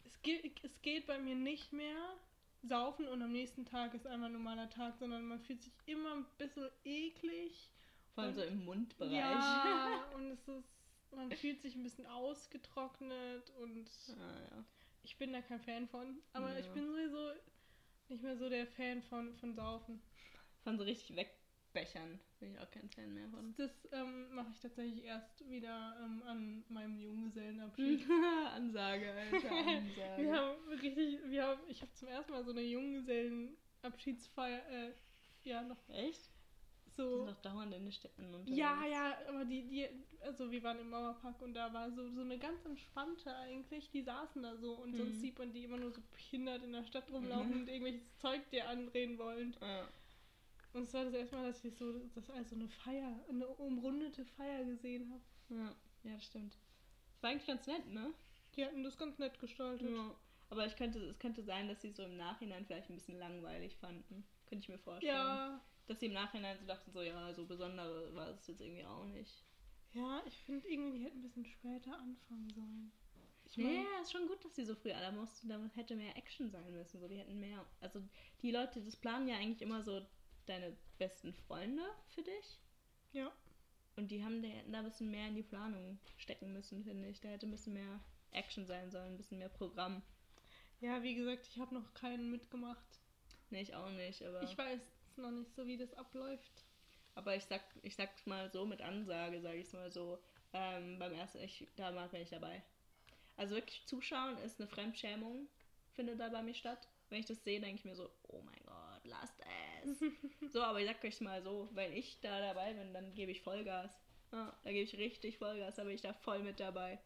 es geht, es geht bei mir nicht mehr saufen und am nächsten Tag ist einmal ein normaler Tag, sondern man fühlt sich immer ein bisschen eklig. Vor allem so im Mundbereich. Ja, und es ist, man fühlt sich ein bisschen ausgetrocknet und Ah, ja. Ich bin da kein Fan von. Aber ich Ja. bin sowieso nicht mehr so der Fan von, von Saufen. Von so richtig wegbechern. Bin ich auch kein Fan mehr von. Das ähm, mache ich tatsächlich erst wieder ähm, an meinem Junggesellenabschied. Ansage, Alter, Ansage. Wir haben richtig, wir haben, ich habe zum ersten Mal so eine Junggesellenabschiedsfeier, äh, ja, noch Echt? Die so. sind doch dauernd in den Städten unterwegs. Ja, ja, aber die, die, also wir waren im Mauerpark und da war so, so eine ganz entspannte eigentlich, die saßen da so und sonst Mhm. sieht man die immer nur so behindert in der Stadt rumlaufen Mhm. und irgendwelches Zeug dir andrehen wollen. Ja. Und es war das erste Mal, dass ich so das also eine Feier, eine umrundete Feier gesehen habe. Ja, ja, das stimmt. War eigentlich ganz nett, ne? Die hatten das ganz nett gestaltet. Ja. Aber ich könnte, es könnte sein, dass sie so im Nachhinein vielleicht ein bisschen langweilig fanden. Könnte ich mir vorstellen. Ja, Dass sie im Nachhinein so dachten, so, ja, so besondere war es jetzt irgendwie auch nicht. ja, ich finde irgendwie, die hätten ein bisschen später anfangen sollen. Ich Ja, mein, ja, ist schon gut, dass sie so früh alle mussten. Da hätte mehr Action sein müssen. So, die hätten mehr. Also, die Leute, das planen ja eigentlich immer so deine besten Freunde für dich. ja. Und die haben, die hätten da ein bisschen mehr in die Planung stecken müssen, finde ich. Da hätte ein bisschen mehr Action sein sollen, ein bisschen mehr Programm. ja, wie gesagt, ich habe noch keinen mitgemacht. Nee, ich auch nicht, aber. Ich weiß noch nicht so, wie das abläuft. Aber ich sag, ich sag's mal so mit Ansage, sage ich es mal so. Ähm, beim ersten, ich, da war ich dabei. Also wirklich zuschauen ist eine Fremdschämung, findet da bei mir statt. Wenn ich das sehe, denke ich mir so, oh mein Gott, lasst es. so, aber ich sag euch mal so, wenn ich da dabei bin, dann gebe ich Vollgas. Ja, da gebe ich richtig Vollgas, da bin ich da voll mit dabei.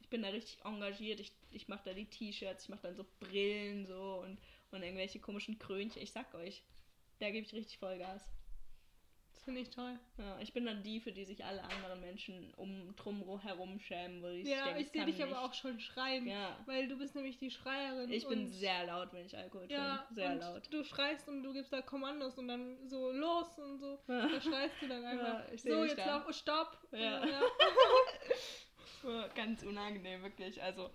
Ich bin da richtig engagiert, ich, ich mache da die T-Shirts, ich mache dann so Brillen so und, und irgendwelche komischen Krönchen. Ich sag euch, da gebe ich richtig Vollgas. Das finde ich toll. Ja, ich bin dann die, für die sich alle anderen Menschen um drum herum schämen, wo ich Ja, denke, ich sehe dich aber auch schon schreien. Ja, Weil du bist nämlich die Schreierin. ich bin sehr laut, wenn ich Alkohol ja, trinke. Sehr und laut. Du schreist und du gibst da Kommandos und dann so los und so. Ja. Da schreist du dann einfach. Ja, so, jetzt da. lauf, oh, stopp. Ja. ja. Ja, Ganz unangenehm, wirklich. Also,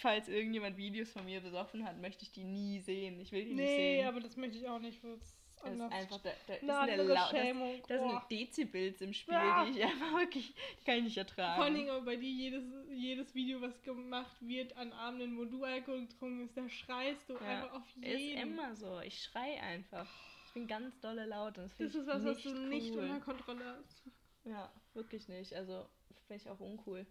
falls irgendjemand Videos von mir besoffen hat, möchte ich die nie sehen. Ich will die nicht Nee, sehen. aber das möchte ich auch nicht. Das ist das ist anders. einfach, da, da ist eine andere laut, das, Schämung. das sind Boah. Dezibels im Spiel, Ja. die ich einfach wirklich, kann ich nicht ertragen. Vor allen Dingen aber bei dir, jedes, jedes Video, was gemacht wird an Abenden, wo du Alkohol getrunken hast, da schreist du Ja, einfach auf Ist jeden. immer so. Ich schrei einfach. Ich bin ganz dolle laut und das, Das ist was, was nicht du nicht cool. unter Kontrolle hast. Ja, wirklich nicht. Also finde ich auch uncool.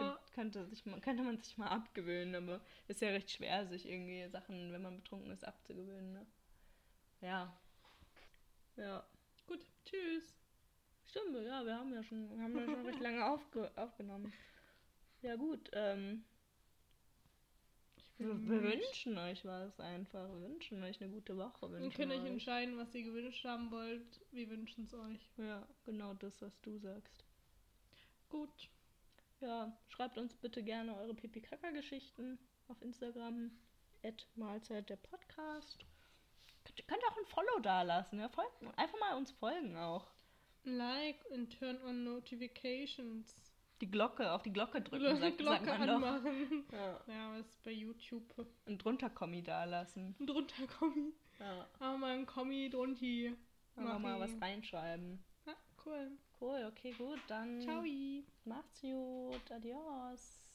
Ja. Könnte, sich, könnte man sich mal abgewöhnen, aber ist ja recht schwer, sich irgendwie Sachen, wenn man betrunken ist, abzugewöhnen. Ne? Ja. Ja. Gut, tschüss. Stimmt, ja, wir haben ja schon, haben ja schon recht lange aufge aufgenommen. Ja gut, ähm, Ich wir, wir wünschen euch was einfach. Wir wünschen euch eine gute Woche. Ihr könnt euch euch. entscheiden, was ihr gewünscht haben wollt. Wir wünschen es euch. Ja, genau das, was du sagst. Gut. Ja, schreibt uns bitte gerne eure Pipi-Kaka-Geschichten auf Instagram. At Mahlzeit der Podcast. Könnt, könnt auch ein Follow da lassen. Ja? Folgt, einfach mal uns folgen auch. Like and turn on notifications. Die Glocke, auf die Glocke drücken, Glo- sagt, sagt Glocke man doch. anmachen. Ja. Ja, was ist bei YouTube? Und drunter Kommi da lassen. Drunter Kommi. Ja. Aber mal ein Kommi drunter. Einfach mal was reinschreiben. Ja. Cool. Cool, okay, gut. Dann Ciao. macht's gut. Adios.